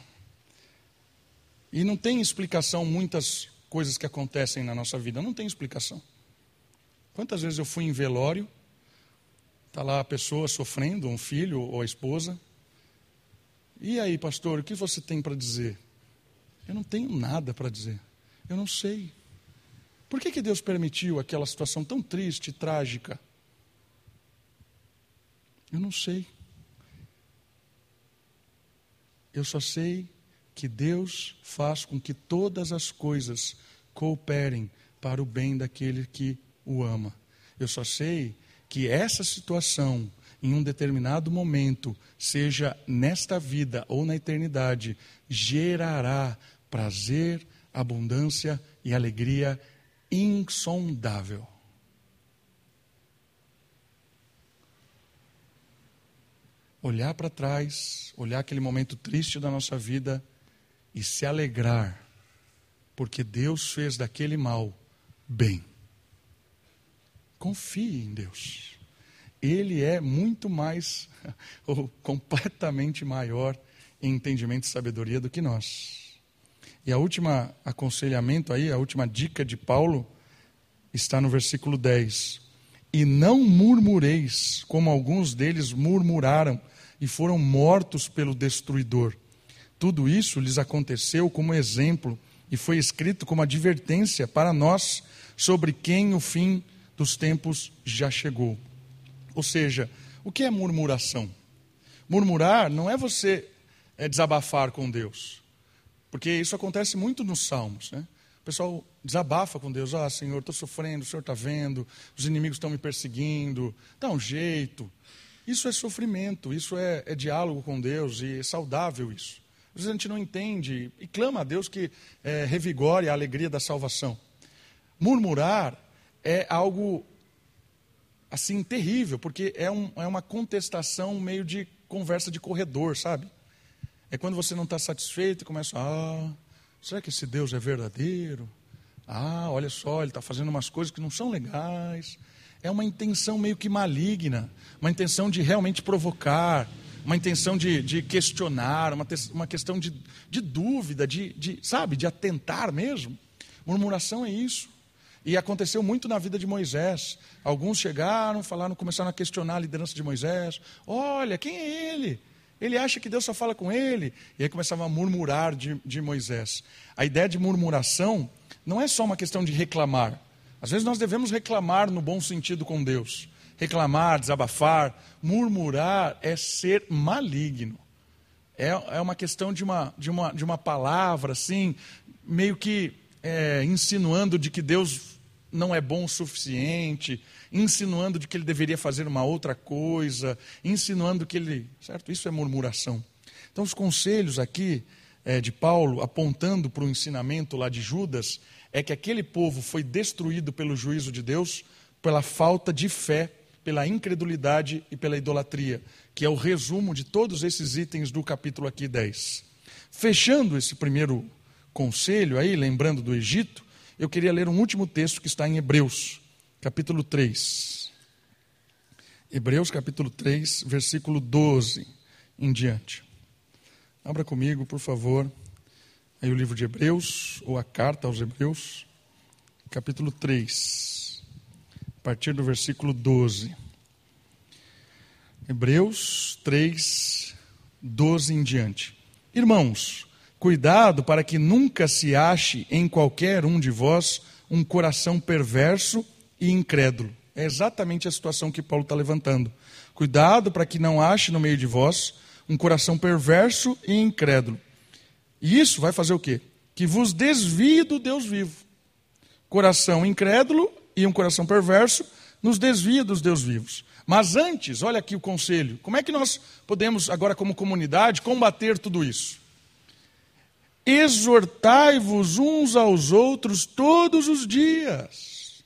E não tem explicação muitas coisas que acontecem na nossa vida, não tem explicação. Quantas vezes eu fui em velório, está lá a pessoa sofrendo, um filho ou a esposa. E aí, pastor, o que você tem para dizer? Eu não tenho nada para dizer. Eu não sei. Por que, que Deus permitiu aquela situação tão triste, trágica? Eu não sei. Eu só sei que Deus faz com que todas as coisas cooperem para o bem daquele que o ama. Eu só sei que essa situação, em um determinado momento, seja nesta vida ou na eternidade, gerará prazer, abundância e alegria insondável. olhar para trás, olhar aquele momento triste da nossa vida e se alegrar, porque Deus fez daquele mal bem. Confie em Deus. Ele é muito mais, [LAUGHS] ou completamente maior em entendimento e sabedoria do que nós. E a última aconselhamento aí, a última dica de Paulo, está no versículo 10. E não murmureis, como alguns deles murmuraram e foram mortos pelo destruidor. Tudo isso lhes aconteceu como exemplo e foi escrito como advertência para nós sobre quem o fim dos tempos já chegou. Ou seja, o que é murmuração? Murmurar não é você é, desabafar com Deus, porque isso acontece muito nos Salmos. Né? O pessoal desabafa com Deus: Ah, Senhor, estou sofrendo, o Senhor está vendo, os inimigos estão me perseguindo, dá um jeito. Isso é sofrimento, isso é, é diálogo com Deus e é saudável isso. Às vezes a gente não entende e clama a Deus que é, revigore a alegria da salvação. Murmurar é algo assim terrível, porque é, um, é uma contestação meio de conversa de corredor, sabe? É quando você não está satisfeito e começa, ah, será que esse Deus é verdadeiro? Ah, olha só, ele está fazendo umas coisas que não são legais é uma intenção meio que maligna, uma intenção de realmente provocar, uma intenção de, de questionar, uma, uma questão de, de dúvida, de, de, sabe, de atentar mesmo. Murmuração é isso. E aconteceu muito na vida de Moisés. Alguns chegaram, falaram, começaram a questionar a liderança de Moisés. Olha, quem é ele? Ele acha que Deus só fala com ele. E aí começavam a murmurar de, de Moisés. A ideia de murmuração não é só uma questão de reclamar. Às vezes nós devemos reclamar no bom sentido com Deus. reclamar, desabafar, murmurar é ser maligno. É, é uma questão de uma, de, uma, de uma palavra, assim, meio que é, insinuando de que Deus não é bom o suficiente, insinuando de que ele deveria fazer uma outra coisa, insinuando que ele. Certo? Isso é murmuração. Então, os conselhos aqui é, de Paulo, apontando para o ensinamento lá de Judas, é que aquele povo foi destruído pelo juízo de Deus pela falta de fé, pela incredulidade e pela idolatria, que é o resumo de todos esses itens do capítulo aqui 10. Fechando esse primeiro conselho aí, lembrando do Egito, eu queria ler um último texto que está em Hebreus, capítulo 3. Hebreus, capítulo 3, versículo 12 em diante. Abra comigo, por favor, aí o livro de Hebreus, ou a carta aos Hebreus, capítulo 3, a partir do versículo 12. Hebreus 3, 12 em diante. Irmãos, Cuidado para que nunca se ache em qualquer um de vós um coração perverso e incrédulo. É exatamente a situação que Paulo está levantando. Cuidado para que não ache no meio de vós um coração perverso e incrédulo. E isso vai fazer o quê? Que vos desvie do Deus vivo. Coração incrédulo e um coração perverso nos desvia dos Deus vivos. Mas antes, olha aqui o conselho. Como é que nós podemos, agora como comunidade, combater tudo isso? Exortai-vos uns aos outros todos os dias,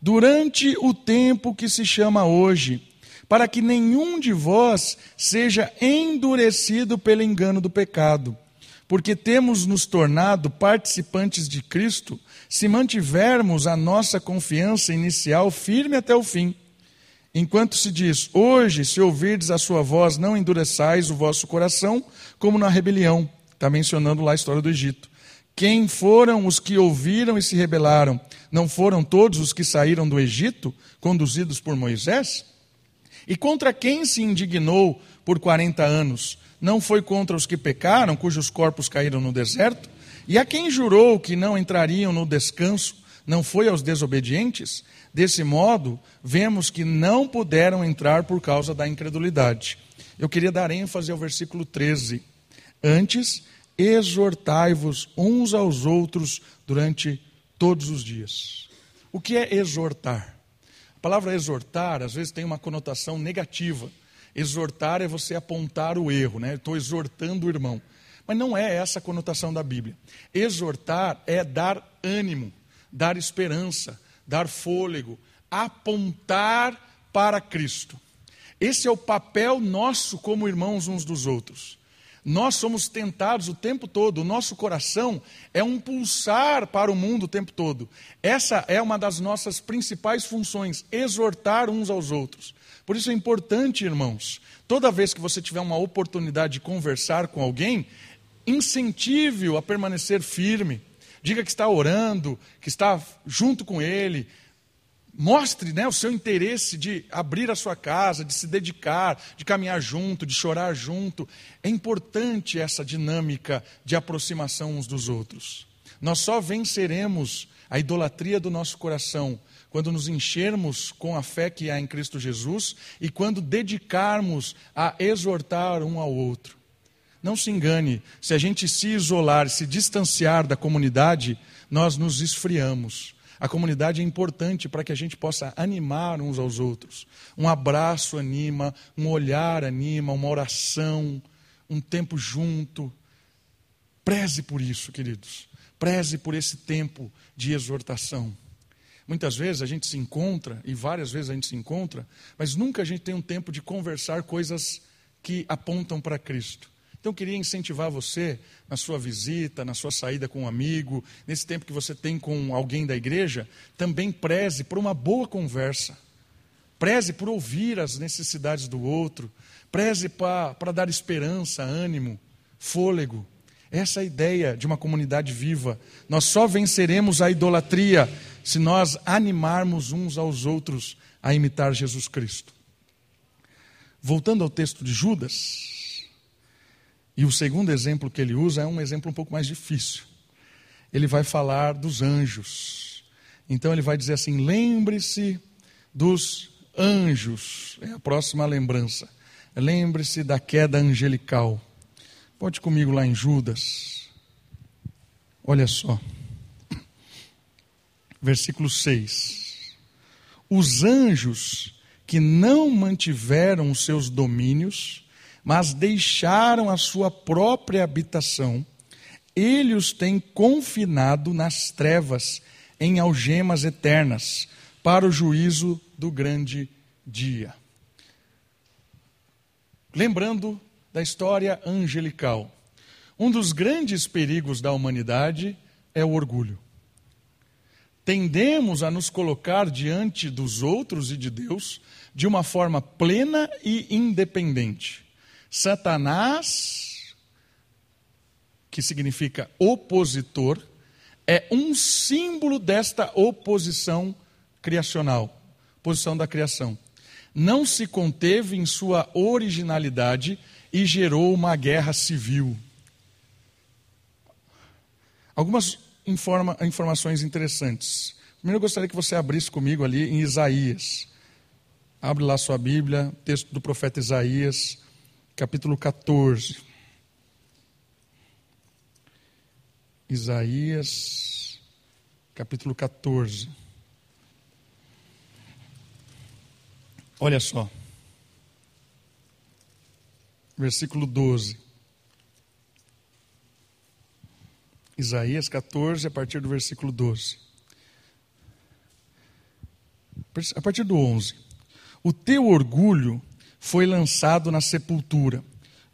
durante o tempo que se chama hoje, para que nenhum de vós seja endurecido pelo engano do pecado, porque temos nos tornado participantes de Cristo se mantivermos a nossa confiança inicial firme até o fim. Enquanto se diz, hoje, se ouvirdes a sua voz, não endureçais o vosso coração, como na rebelião Está mencionando lá a história do Egito. Quem foram os que ouviram e se rebelaram? Não foram todos os que saíram do Egito, conduzidos por Moisés? E contra quem se indignou por 40 anos? Não foi contra os que pecaram, cujos corpos caíram no deserto? E a quem jurou que não entrariam no descanso? Não foi aos desobedientes? Desse modo, vemos que não puderam entrar por causa da incredulidade. Eu queria dar ênfase ao versículo 13. Antes, exortai-vos uns aos outros durante todos os dias. O que é exortar? A palavra exortar, às vezes, tem uma conotação negativa. Exortar é você apontar o erro, né? Estou exortando o irmão. Mas não é essa a conotação da Bíblia. Exortar é dar ânimo, dar esperança, dar fôlego, apontar para Cristo. Esse é o papel nosso como irmãos uns dos outros. Nós somos tentados o tempo todo, o nosso coração é um pulsar para o mundo o tempo todo. Essa é uma das nossas principais funções, exortar uns aos outros. Por isso é importante, irmãos, toda vez que você tiver uma oportunidade de conversar com alguém, incentive-o a permanecer firme. Diga que está orando, que está junto com ele, Mostre né, o seu interesse de abrir a sua casa, de se dedicar, de caminhar junto, de chorar junto. É importante essa dinâmica de aproximação uns dos outros. Nós só venceremos a idolatria do nosso coração quando nos enchermos com a fé que há em Cristo Jesus e quando dedicarmos a exortar um ao outro. Não se engane, se a gente se isolar, se distanciar da comunidade, nós nos esfriamos a comunidade é importante para que a gente possa animar uns aos outros. Um abraço anima, um olhar anima, uma oração, um tempo junto. Preze por isso, queridos. Preze por esse tempo de exortação. Muitas vezes a gente se encontra, e várias vezes a gente se encontra, mas nunca a gente tem um tempo de conversar coisas que apontam para Cristo. Então, eu queria incentivar você, na sua visita, na sua saída com um amigo, nesse tempo que você tem com alguém da igreja, também preze por uma boa conversa. Preze por ouvir as necessidades do outro. Preze para dar esperança, ânimo, fôlego. Essa é a ideia de uma comunidade viva. Nós só venceremos a idolatria se nós animarmos uns aos outros a imitar Jesus Cristo. Voltando ao texto de Judas, e o segundo exemplo que ele usa é um exemplo um pouco mais difícil. Ele vai falar dos anjos. Então ele vai dizer assim: lembre-se dos anjos. É a próxima lembrança. Lembre-se da queda angelical. Pode comigo lá em Judas. Olha só. Versículo 6. Os anjos que não mantiveram os seus domínios, mas deixaram a sua própria habitação, ele os tem confinado nas trevas, em algemas eternas, para o juízo do grande dia. Lembrando da história angelical, um dos grandes perigos da humanidade é o orgulho. Tendemos a nos colocar diante dos outros e de Deus de uma forma plena e independente. Satanás, que significa opositor, é um símbolo desta oposição criacional, posição da criação. Não se conteve em sua originalidade e gerou uma guerra civil. Algumas informa, informações interessantes. Primeiro eu gostaria que você abrisse comigo ali em Isaías. Abre lá sua Bíblia, texto do profeta Isaías, capítulo 14. Isaías, capítulo 14. Olha só. Versículo 12. Isaías 14, a partir do versículo 12. A partir do 11. O teu orgulho foi lançado na sepultura,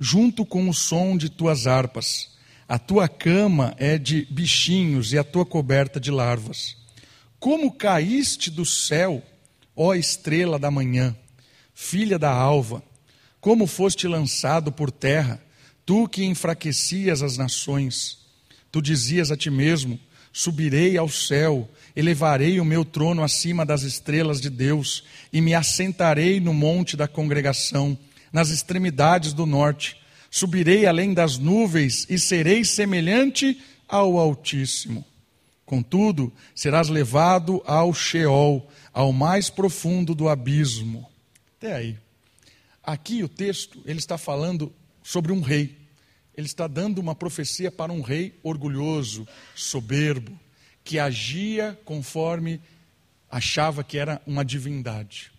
junto com o som de tuas harpas. A tua cama é de bichinhos e a tua coberta de larvas. Como caíste do céu, Ó estrela da manhã, filha da alva, como foste lançado por terra, tu que enfraquecias as nações. Tu dizias a ti mesmo: Subirei ao céu, elevarei o meu trono acima das estrelas de Deus, e me assentarei no monte da congregação, nas extremidades do norte. Subirei além das nuvens e serei semelhante ao Altíssimo. Contudo, serás levado ao Sheol, ao mais profundo do abismo. Até aí. Aqui o texto, ele está falando sobre um rei. Ele está dando uma profecia para um rei orgulhoso, soberbo, que agia conforme achava que era uma divindade.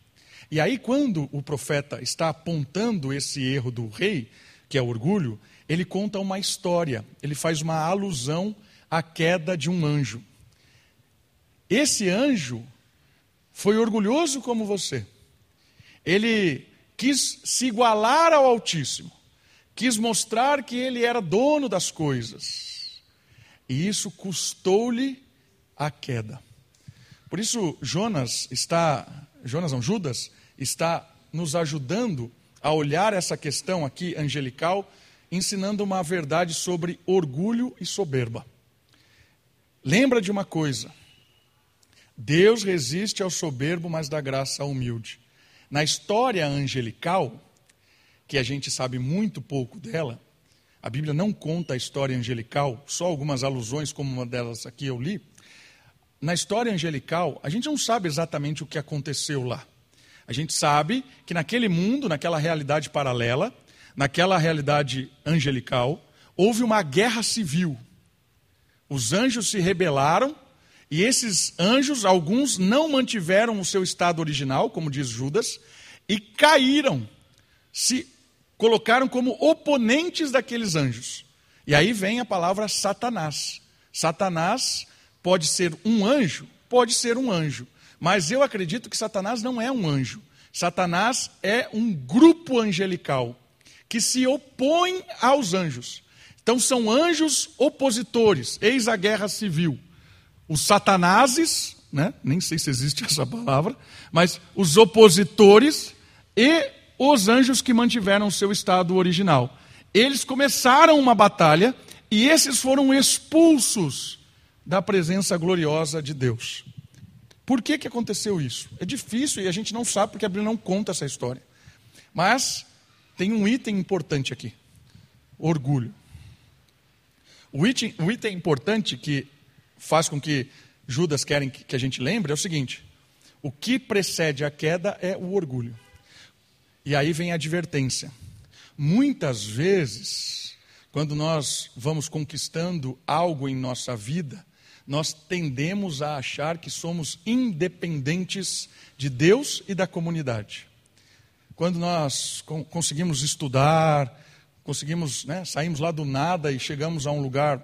E aí, quando o profeta está apontando esse erro do rei, que é orgulho, ele conta uma história, ele faz uma alusão à queda de um anjo. Esse anjo foi orgulhoso como você. Ele quis se igualar ao Altíssimo, quis mostrar que ele era dono das coisas. E isso custou-lhe a queda. Por isso Jonas está, Jonas não, Judas está nos ajudando a olhar essa questão aqui angelical, ensinando uma verdade sobre orgulho e soberba. Lembra de uma coisa: Deus resiste ao soberbo, mas dá graça ao humilde. Na história angelical, que a gente sabe muito pouco dela, a Bíblia não conta a história angelical, só algumas alusões, como uma delas aqui eu li. Na história angelical, a gente não sabe exatamente o que aconteceu lá. A gente sabe que naquele mundo, naquela realidade paralela, naquela realidade angelical, houve uma guerra civil. Os anjos se rebelaram e esses anjos, alguns não mantiveram o seu estado original, como diz Judas, e caíram, se colocaram como oponentes daqueles anjos. E aí vem a palavra Satanás. Satanás pode ser um anjo, pode ser um anjo, mas eu acredito que Satanás não é um anjo. Satanás é um grupo angelical que se opõe aos anjos. Então são anjos opositores, eis a guerra civil os satanases, né? nem sei se existe [LAUGHS] essa palavra, mas os opositores e os anjos que mantiveram seu estado original. Eles começaram uma batalha e esses foram expulsos da presença gloriosa de Deus. Por que, que aconteceu isso? É difícil e a gente não sabe porque a Bíblia não conta essa história. Mas tem um item importante aqui: orgulho. O item, o item importante que faz com que Judas querem que a gente lembre é o seguinte: o que precede a queda é o orgulho. E aí vem a advertência. Muitas vezes, quando nós vamos conquistando algo em nossa vida, nós tendemos a achar que somos independentes de Deus e da comunidade. Quando nós conseguimos estudar, conseguimos, né, saímos lá do nada e chegamos a um lugar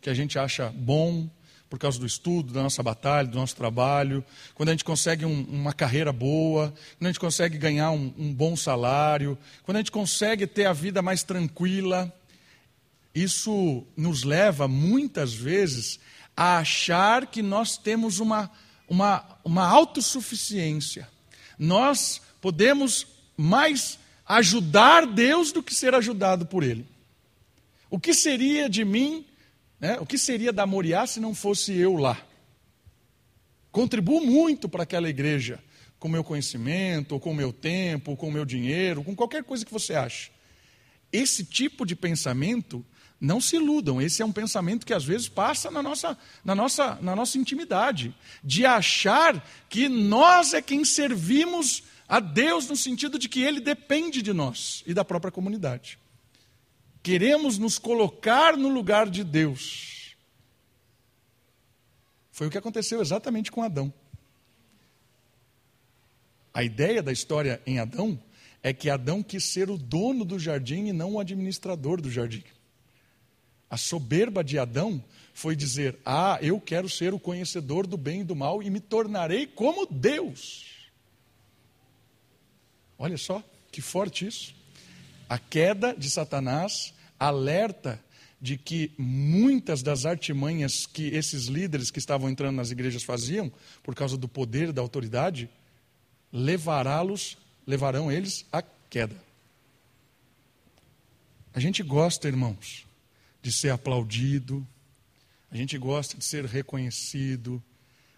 que a gente acha bom, por causa do estudo, da nossa batalha, do nosso trabalho, quando a gente consegue um, uma carreira boa, quando a gente consegue ganhar um, um bom salário, quando a gente consegue ter a vida mais tranquila, isso nos leva muitas vezes a achar que nós temos uma, uma, uma autossuficiência. Nós podemos mais ajudar Deus do que ser ajudado por Ele. O que seria de mim, né, o que seria da Moriá se não fosse eu lá? Contribuo muito para aquela igreja, com meu conhecimento, com meu tempo, com meu dinheiro, com qualquer coisa que você ache. Esse tipo de pensamento não se iludam, esse é um pensamento que às vezes passa na nossa, na nossa, na nossa intimidade, de achar que nós é quem servimos a Deus no sentido de que Ele depende de nós e da própria comunidade. Queremos nos colocar no lugar de Deus. Foi o que aconteceu exatamente com Adão. A ideia da história em Adão é que Adão quis ser o dono do jardim e não o administrador do jardim. A soberba de Adão foi dizer: Ah, eu quero ser o conhecedor do bem e do mal e me tornarei como Deus. Olha só que forte isso. A queda de Satanás alerta de que muitas das artimanhas que esses líderes que estavam entrando nas igrejas faziam, por causa do poder da autoridade, levará-los, levarão eles à queda. A gente gosta, irmãos, de ser aplaudido, a gente gosta de ser reconhecido,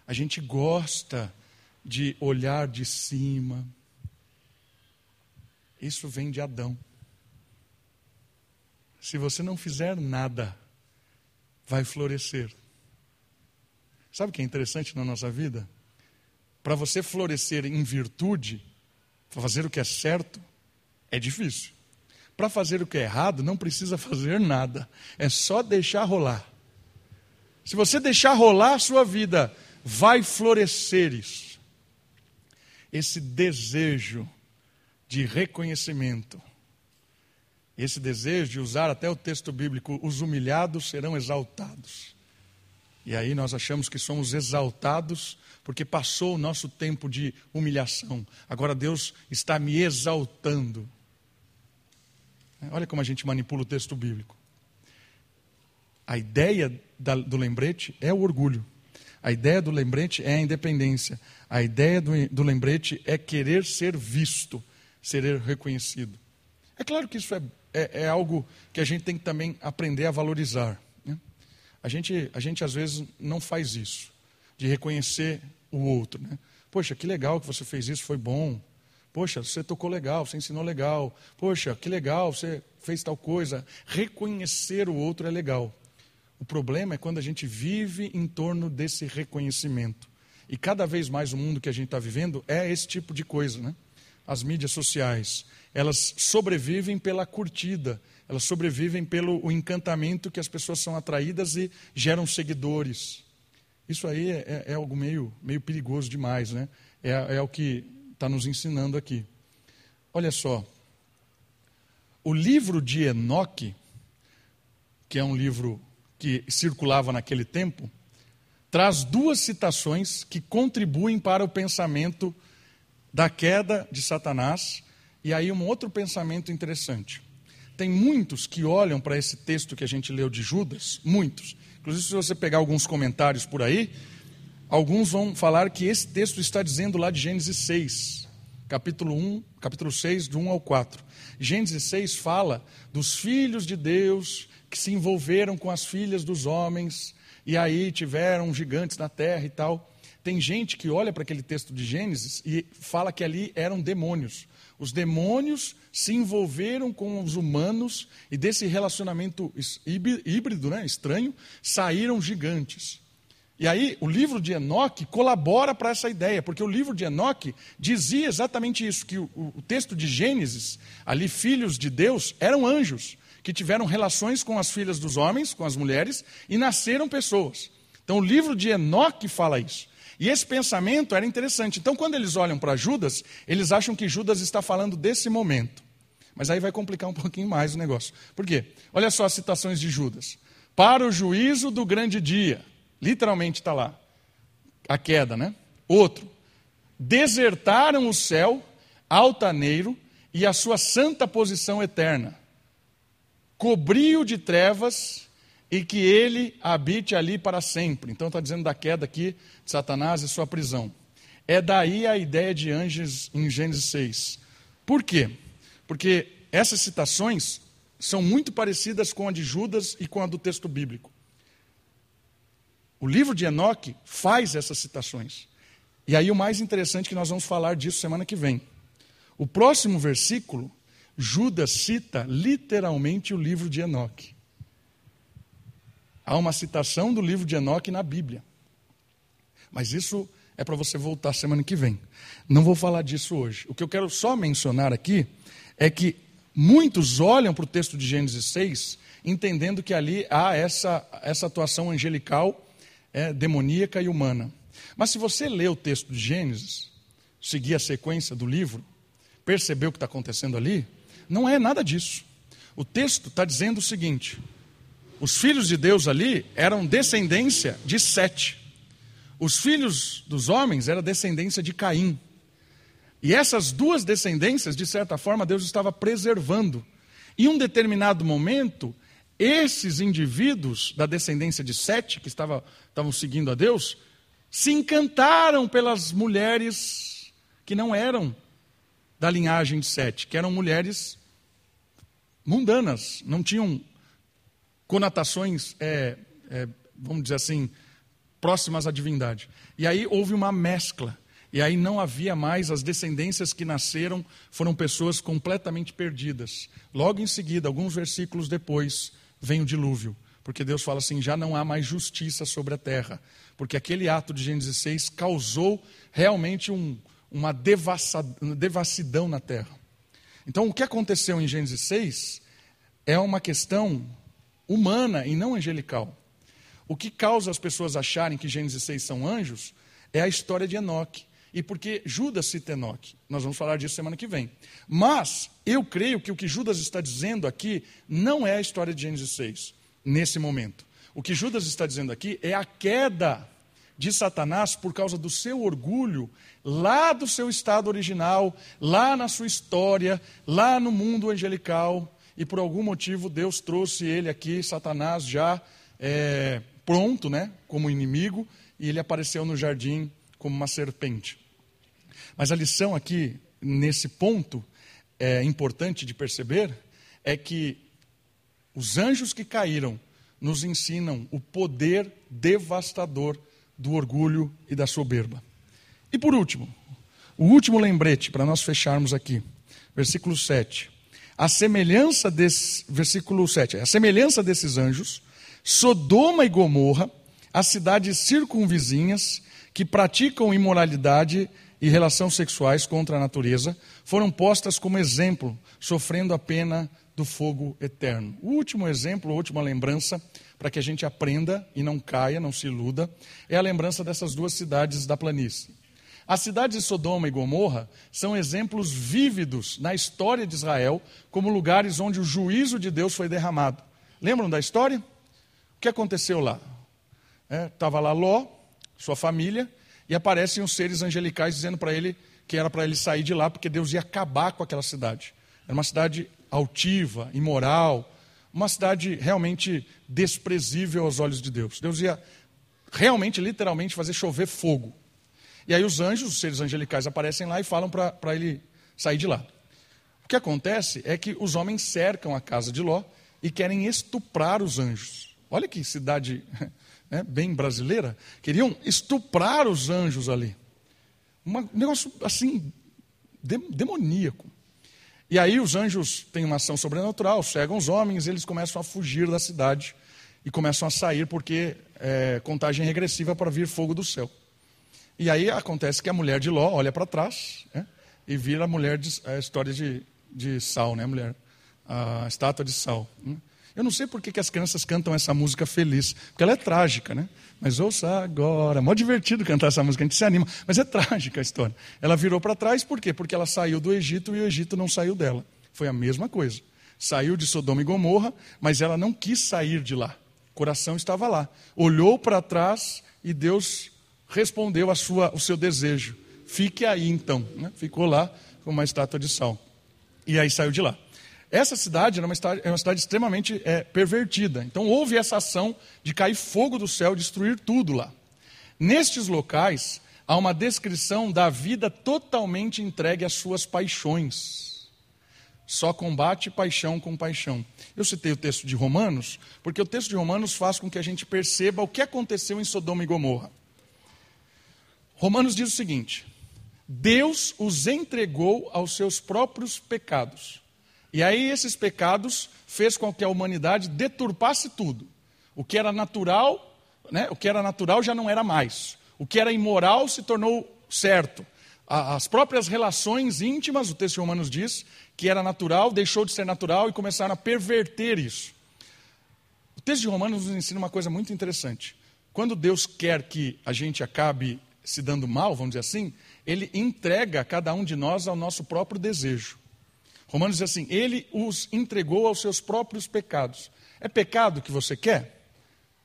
a gente gosta de olhar de cima. Isso vem de Adão. Se você não fizer nada, vai florescer. Sabe o que é interessante na nossa vida? Para você florescer em virtude, para fazer o que é certo, é difícil. Para fazer o que é errado, não precisa [LAUGHS] fazer nada, é só deixar rolar. Se você deixar rolar a sua vida, vai florescer isso. Esse desejo de reconhecimento, esse desejo de usar até o texto bíblico, os humilhados serão exaltados. E aí nós achamos que somos exaltados porque passou o nosso tempo de humilhação. Agora Deus está me exaltando. Olha como a gente manipula o texto bíblico. A ideia do lembrete é o orgulho. A ideia do lembrete é a independência. A ideia do lembrete é querer ser visto, ser reconhecido. É claro que isso é, é, é algo que a gente tem que também aprender a valorizar. Né? A, gente, a gente às vezes não faz isso, de reconhecer o outro. Né? Poxa, que legal que você fez isso, foi bom. Poxa, você tocou legal, você ensinou legal. Poxa, que legal, você fez tal coisa. Reconhecer o outro é legal. O problema é quando a gente vive em torno desse reconhecimento. E cada vez mais o mundo que a gente está vivendo é esse tipo de coisa, né? As mídias sociais, elas sobrevivem pela curtida, elas sobrevivem pelo encantamento que as pessoas são atraídas e geram seguidores. Isso aí é, é, é algo meio, meio perigoso demais, né? É, é o que está nos ensinando aqui. Olha só, o livro de Enoque, que é um livro que circulava naquele tempo, traz duas citações que contribuem para o pensamento da queda de Satanás, e aí um outro pensamento interessante. Tem muitos que olham para esse texto que a gente leu de Judas, muitos. Inclusive, se você pegar alguns comentários por aí, Alguns vão falar que esse texto está dizendo lá de Gênesis 6, capítulo 1, capítulo 6, do 1 ao 4. Gênesis 6 fala dos filhos de Deus que se envolveram com as filhas dos homens e aí tiveram gigantes na terra e tal. Tem gente que olha para aquele texto de Gênesis e fala que ali eram demônios. Os demônios se envolveram com os humanos e desse relacionamento híbrido, né, estranho, saíram gigantes. E aí, o livro de Enoque colabora para essa ideia, porque o livro de Enoque dizia exatamente isso: que o, o, texto de Gênesis, ali, filhos de Deus, eram anjos, que tiveram relações com as filhas dos homens, com as mulheres, e nasceram pessoas. Então, o livro de Enoque fala isso. E esse pensamento era interessante. Então, quando eles olham para Judas, eles acham que Judas está falando desse momento. Mas aí vai complicar um pouquinho mais o negócio. Por quê? Olha só as citações de Judas. Para o juízo do grande dia. Literalmente está lá. A queda, né? Outro. Desertaram o céu altaneiro e a sua santa posição eterna. Cobriu de trevas e que ele habite ali para sempre. Então está dizendo da queda aqui de Satanás e sua prisão. É daí a ideia de anjos em Gênesis 6. Por quê? Porque essas citações são muito parecidas com a de Judas e com a do texto bíblico. O livro de Enoque faz essas citações. E aí o mais interessante é que nós vamos falar disso semana que vem. O próximo versículo, Judas cita literalmente o livro de Enoque. Há uma citação do livro de Enoque na Bíblia. Mas isso é para você voltar semana que vem. Não vou falar disso hoje. O que eu quero só mencionar aqui é que muitos olham para o texto de Gênesis 6 entendendo que ali há essa, essa atuação angelical é, demoníaca e humana. Mas se você lê o texto de Gênesis, seguir a sequência do livro, perceber o que está acontecendo ali, não é nada disso. O texto está dizendo o seguinte: os filhos de Deus ali eram descendência de Sete. Os filhos dos homens eram descendência de Caim. E essas duas descendências, de certa forma, Deus estava preservando. Em um determinado momento, esses indivíduos da descendência de Sete, que estava, estavam seguindo a Deus, se encantaram pelas mulheres que não eram da linhagem de Sete, que eram mulheres mundanas, não tinham conotações, é, é, vamos dizer assim, próximas à divindade. E aí houve uma mescla. E aí não havia mais, as descendências que nasceram foram pessoas completamente perdidas. Logo em seguida, alguns versículos depois, vem o dilúvio, porque Deus fala assim: já não há mais justiça sobre a terra, porque aquele ato de Gênesis 6 causou realmente um, uma devassidão na terra. Então, o que aconteceu em Gênesis 6 é uma questão humana e não angelical. O que causa as pessoas acharem que Gênesis 6 são anjos é a história de Enoque. E porque Judas cita Enoque. Nós vamos falar disso semana que vem. Mas eu creio que o que Judas está dizendo aqui não é a história de Gênesis 6, nesse momento. O que Judas está dizendo aqui é a queda de Satanás por causa do seu orgulho, lá do seu estado original, lá na sua história, lá no mundo angelical. E por algum motivo Deus trouxe ele aqui, Satanás, já é, pronto, né, como inimigo, e ele apareceu no jardim como uma serpente. Mas a lição aqui, nesse ponto, é importante de perceber, é que os anjos que caíram nos ensinam o poder devastador do orgulho e da soberba. E por último, o último lembrete para nós fecharmos aqui, versículo 7. A semelhança desse, versículo 7, a semelhança desses anjos, Sodoma e Gomorra, as cidades circunvizinhas, que praticam imoralidade e relações sexuais contra a natureza, foram postas como exemplo, sofrendo a pena do fogo eterno. O último exemplo, a última lembrança, para que a gente aprenda e não caia, não se iluda, é a lembrança dessas duas cidades da planície. As cidades de Sodoma e Gomorra são exemplos vívidos na história de Israel, como lugares onde o juízo de Deus foi derramado. Lembram da história? O que aconteceu lá? Estava é, lá Ló, sua família, e aparecem os seres angelicais dizendo para ele que era para ele sair de lá, porque Deus ia acabar com aquela cidade. Era uma cidade altiva, imoral, uma cidade realmente desprezível aos olhos de Deus. Deus ia realmente, literalmente, fazer chover fogo. E aí os anjos, os seres angelicais, aparecem lá e falam para ele sair de lá. O que acontece é que os homens cercam a casa de Ló e querem estuprar os anjos. Olha que cidade [LAUGHS] né, bem brasileira, queriam estuprar os anjos ali. Um negócio assim, demoníaco. E aí os anjos têm uma ação sobrenatural, cegam os homens, eles começam a fugir da cidade. e começam a sair porque é contagem regressiva para vir fogo do céu. E aí acontece que a mulher de Ló olha para trás né, e vira a mulher de, a história de, de Sal, né, mulher? A estátua de Sal. Né? Eu não sei por que, que as crianças cantam essa música feliz, porque ela é trágica, né? Mas ouça agora. É mó divertido cantar essa música, a gente se anima. Mas é trágica a história. Ela virou para trás, por quê? Porque ela saiu do Egito e o Egito não saiu dela. Foi a mesma coisa. Saiu de Sodoma e Gomorra, mas ela não quis sair de lá. O coração estava lá. Olhou para trás e Deus respondeu a sua, o seu desejo. Fique aí então. Né? Ficou lá com uma estátua de sal. E aí saiu de lá. Essa cidade era uma cidade, é uma cidade extremamente é, pervertida. Então houve essa ação de cair fogo do céu, destruir tudo lá. Nestes locais, há uma descrição da vida totalmente entregue às suas paixões. Só combate paixão com paixão. Eu citei o texto de Romanos, porque o texto de Romanos faz com que a gente perceba o que aconteceu em Sodoma e Gomorra. Romanos diz o seguinte: Deus os entregou aos seus próprios pecados e aí esses pecados fez com que a humanidade deturpasse tudo. O que era natural, né, o que era natural já não era mais. O que era imoral se tornou certo. As próprias relações íntimas, o texto de Romanos diz, que era natural, deixou de ser natural e começaram a perverter isso. O texto de Romanos nos ensina uma coisa muito interessante. Quando Deus quer que a gente acabe se dando mal, vamos dizer assim, ele entrega cada um de nós ao nosso próprio desejo. Romanos diz assim: Ele os entregou aos seus próprios pecados. É pecado que você quer?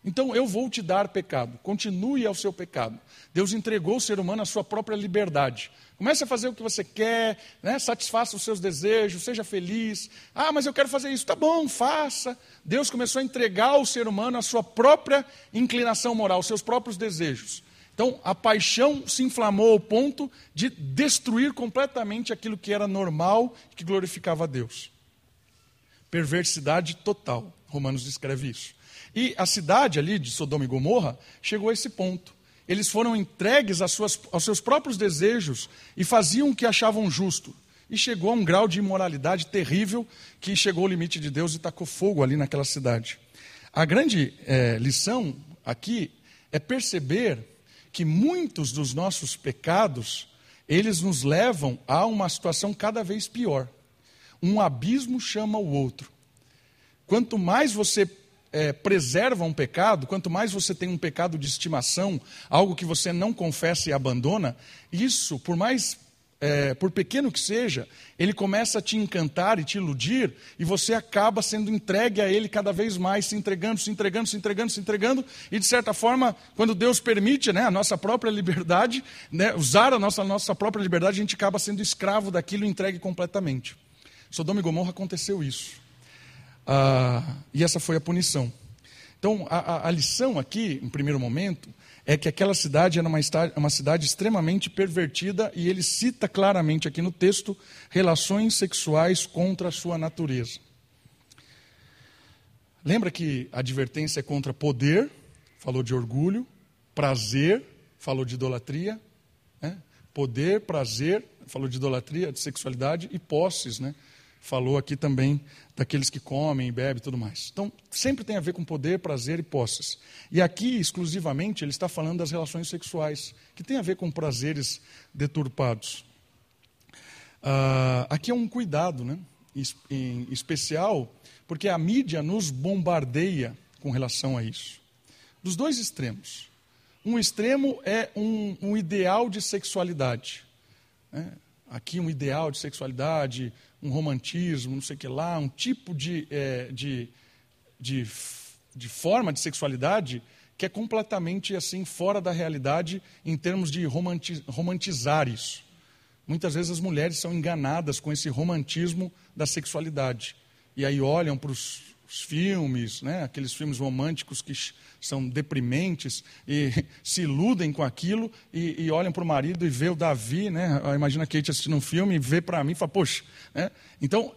Então eu vou te dar pecado. Continue ao seu pecado. Deus entregou o ser humano à sua própria liberdade. Comece a fazer o que você quer, né? satisfaça os seus desejos, seja feliz. Ah, mas eu quero fazer isso. Tá bom, faça. Deus começou a entregar ao ser humano a sua própria inclinação moral, seus próprios desejos. Então, a paixão se inflamou ao ponto de destruir completamente aquilo que era normal, que glorificava a Deus. Perversidade total. Romanos descreve isso. E a cidade ali de Sodoma e Gomorra chegou a esse ponto. Eles foram entregues suas, aos seus próprios desejos e faziam o que achavam justo. E chegou a um grau de imoralidade terrível que chegou ao limite de Deus e tacou fogo ali naquela cidade. A grande é, lição aqui é perceber que muitos dos nossos pecados, eles nos levam a uma situação cada vez pior. Um abismo chama o outro. Quanto mais você é, preserva um pecado, quanto mais você tem um pecado de estimação, algo que você não confessa e abandona, isso, por mais é, por pequeno que seja, ele começa a te encantar e te iludir, e você acaba sendo entregue a ele cada vez mais, se entregando, se entregando, se entregando, se entregando, e de certa forma, quando Deus permite né, a nossa própria liberdade, [LAUGHS] né, usar a nossa, a nossa própria liberdade, a gente acaba sendo escravo daquilo e entregue completamente. Sodoma e Gomorra aconteceu isso. Ah, e essa foi a punição. Então, a, a, a lição aqui, em primeiro momento, é que aquela cidade era uma, uma cidade extremamente pervertida e ele cita claramente aqui no texto relações sexuais contra a sua natureza. Lembra que a advertência é contra poder, falou de orgulho, prazer, falou de idolatria, né? poder, prazer, falou de idolatria, de sexualidade e posses, né? Falou aqui também daqueles que comem, bebem e tudo mais. Então, sempre tem a ver com poder, prazer e posses. E aqui, exclusivamente, ele está falando das relações sexuais, que tem a ver com prazeres deturpados. Ah, aqui é um cuidado, né? em especial, porque a mídia nos bombardeia com relação a isso. Dos dois extremos. Um extremo é um, um ideal de sexualidade. Né? Aqui, um ideal de sexualidade, um romantismo, não sei o que lá, um tipo de, é, de, de, de forma de sexualidade que é completamente assim fora da realidade em termos de romantizar isso. Muitas vezes as mulheres são enganadas com esse romantismo da sexualidade. E aí olham para os filmes, né, aqueles filmes românticos que são deprimentes e [LAUGHS] se iludem com aquilo e, e olham para o marido e vê o Davi, né? Imagina a Kate assistindo um filme e vê para mim e fala, poxa, né? Então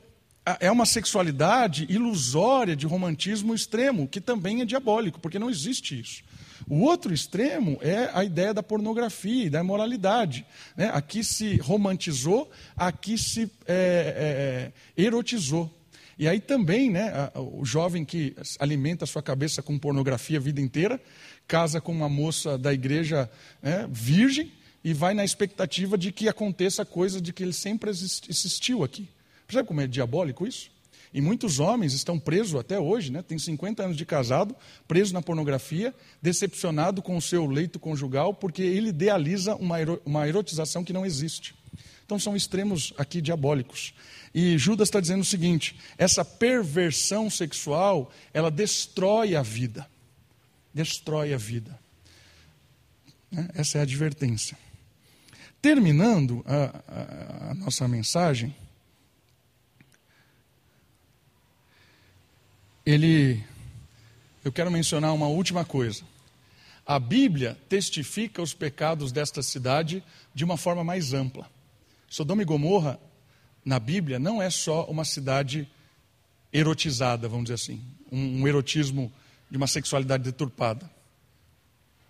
é uma sexualidade ilusória de romantismo extremo, que também é diabólico, porque não existe isso. O outro extremo é a ideia da pornografia e da imoralidade. Né? Aqui se romantizou, aqui se é, é, é erotizou. E aí também, né, o jovem que alimenta a sua cabeça com pornografia a vida inteira, casa com uma moça da igreja né, virgem e vai na expectativa de que aconteça coisa de que ele sempre existiu aqui. Percebe como é diabólico isso? E muitos homens estão presos até hoje, né? tem 50 anos de casado, preso na pornografia, decepcionado com o seu leito conjugal, porque ele idealiza uma erotização que não existe. Então são extremos aqui diabólicos. E Judas está dizendo o seguinte: essa perversão sexual, ela destrói a vida. Destrói a vida. Né? Essa é a advertência. Terminando a, a, a nossa mensagem, ele, eu quero mencionar uma última coisa. A Bíblia testifica os pecados desta cidade de uma forma mais ampla. Sodoma e Gomorra, na Bíblia, não é só uma cidade erotizada, vamos dizer assim, um, um erotismo de uma sexualidade deturpada.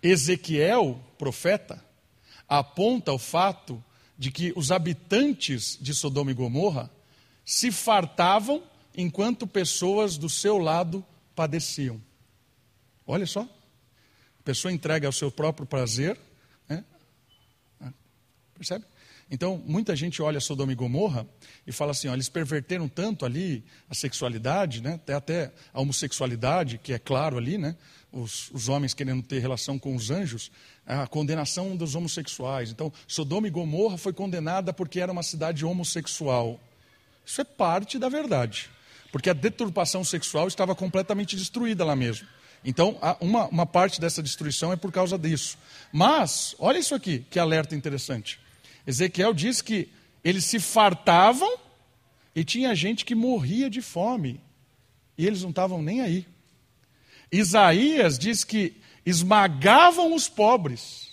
Ezequiel, profeta, aponta o fato de que os habitantes de Sodoma e Gomorra se fartavam enquanto pessoas do seu lado padeciam. Olha só. A pessoa entrega ao seu próprio prazer. Né? Percebe? Então, muita gente olha Sodoma e Gomorra e fala assim: ó, eles perverteram tanto ali a sexualidade, né? até, até a homossexualidade, que é claro ali, né? os, os homens querendo ter relação com os anjos, a condenação dos homossexuais. Então, Sodoma e Gomorra foi condenada porque era uma cidade homossexual. Isso é parte da verdade porque a deturpação sexual estava completamente destruída lá mesmo. Então, uma, uma parte dessa destruição é por causa disso. Mas, olha isso aqui, que alerta interessante. Ezequiel diz que eles se fartavam e tinha gente que morria de fome. E eles não estavam nem aí. Isaías diz que esmagavam os pobres.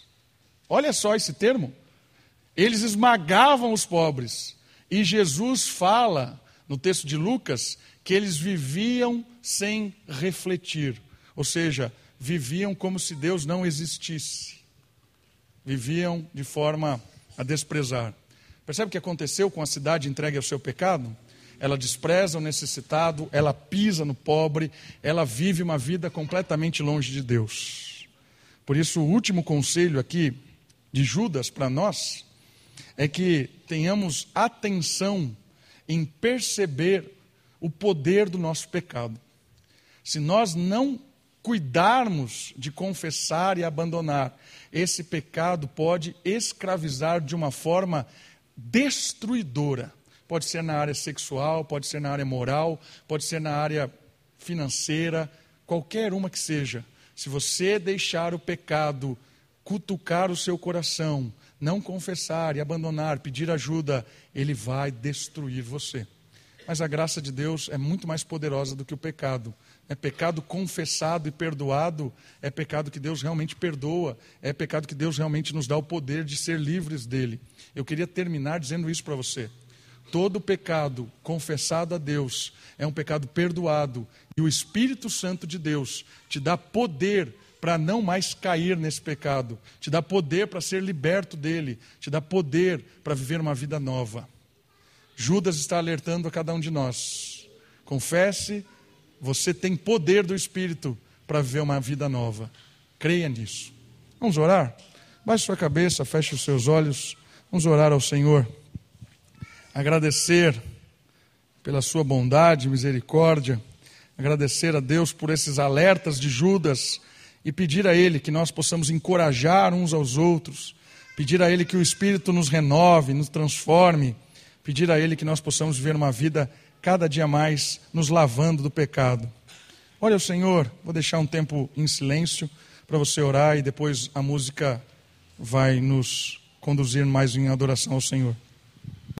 Olha só esse termo. Eles esmagavam os pobres. E Jesus fala no texto de Lucas que eles viviam sem refletir, ou seja, viviam como se Deus não existisse, viviam de forma a desprezar. Percebe o que aconteceu com a cidade entregue ao seu pecado? Ela despreza o necessitado, ela pisa no pobre, ela vive uma vida completamente longe de Deus. Por isso, o último conselho aqui de Judas para nós é que tenhamos atenção em perceber o poder do nosso pecado. Se nós não cuidarmos de confessar e abandonar, esse pecado pode escravizar de uma forma destruidora. Pode ser na área sexual, pode ser na área moral, pode ser na área financeira, qualquer uma que seja. Se você deixar o pecado cutucar o seu coração, não confessar e abandonar, pedir ajuda, ele vai destruir você. Mas a graça de Deus é muito mais poderosa do que o pecado. É pecado confessado e perdoado, é pecado que Deus realmente perdoa, é pecado que Deus realmente nos dá o poder de ser livres dele. Eu queria terminar dizendo isso para você. Todo pecado confessado a Deus é um pecado perdoado, e o Espírito Santo de Deus te dá poder para não mais cair nesse pecado, te dá poder para ser liberto dele, te dá poder para viver uma vida nova. Judas está alertando a cada um de nós. Confesse, você tem poder do Espírito para viver uma vida nova. Creia nisso. Vamos orar? Baixe sua cabeça, feche os seus olhos. Vamos orar ao Senhor. Agradecer pela sua bondade, misericórdia. Agradecer a Deus por esses alertas de Judas e pedir a Ele que nós possamos encorajar uns aos outros. Pedir a Ele que o Espírito nos renove, nos transforme pedir a Ele que nós possamos viver uma vida cada dia mais nos lavando do pecado. Olha o Senhor, vou deixar um tempo em silêncio para você orar e depois a música vai nos conduzir mais em adoração ao Senhor.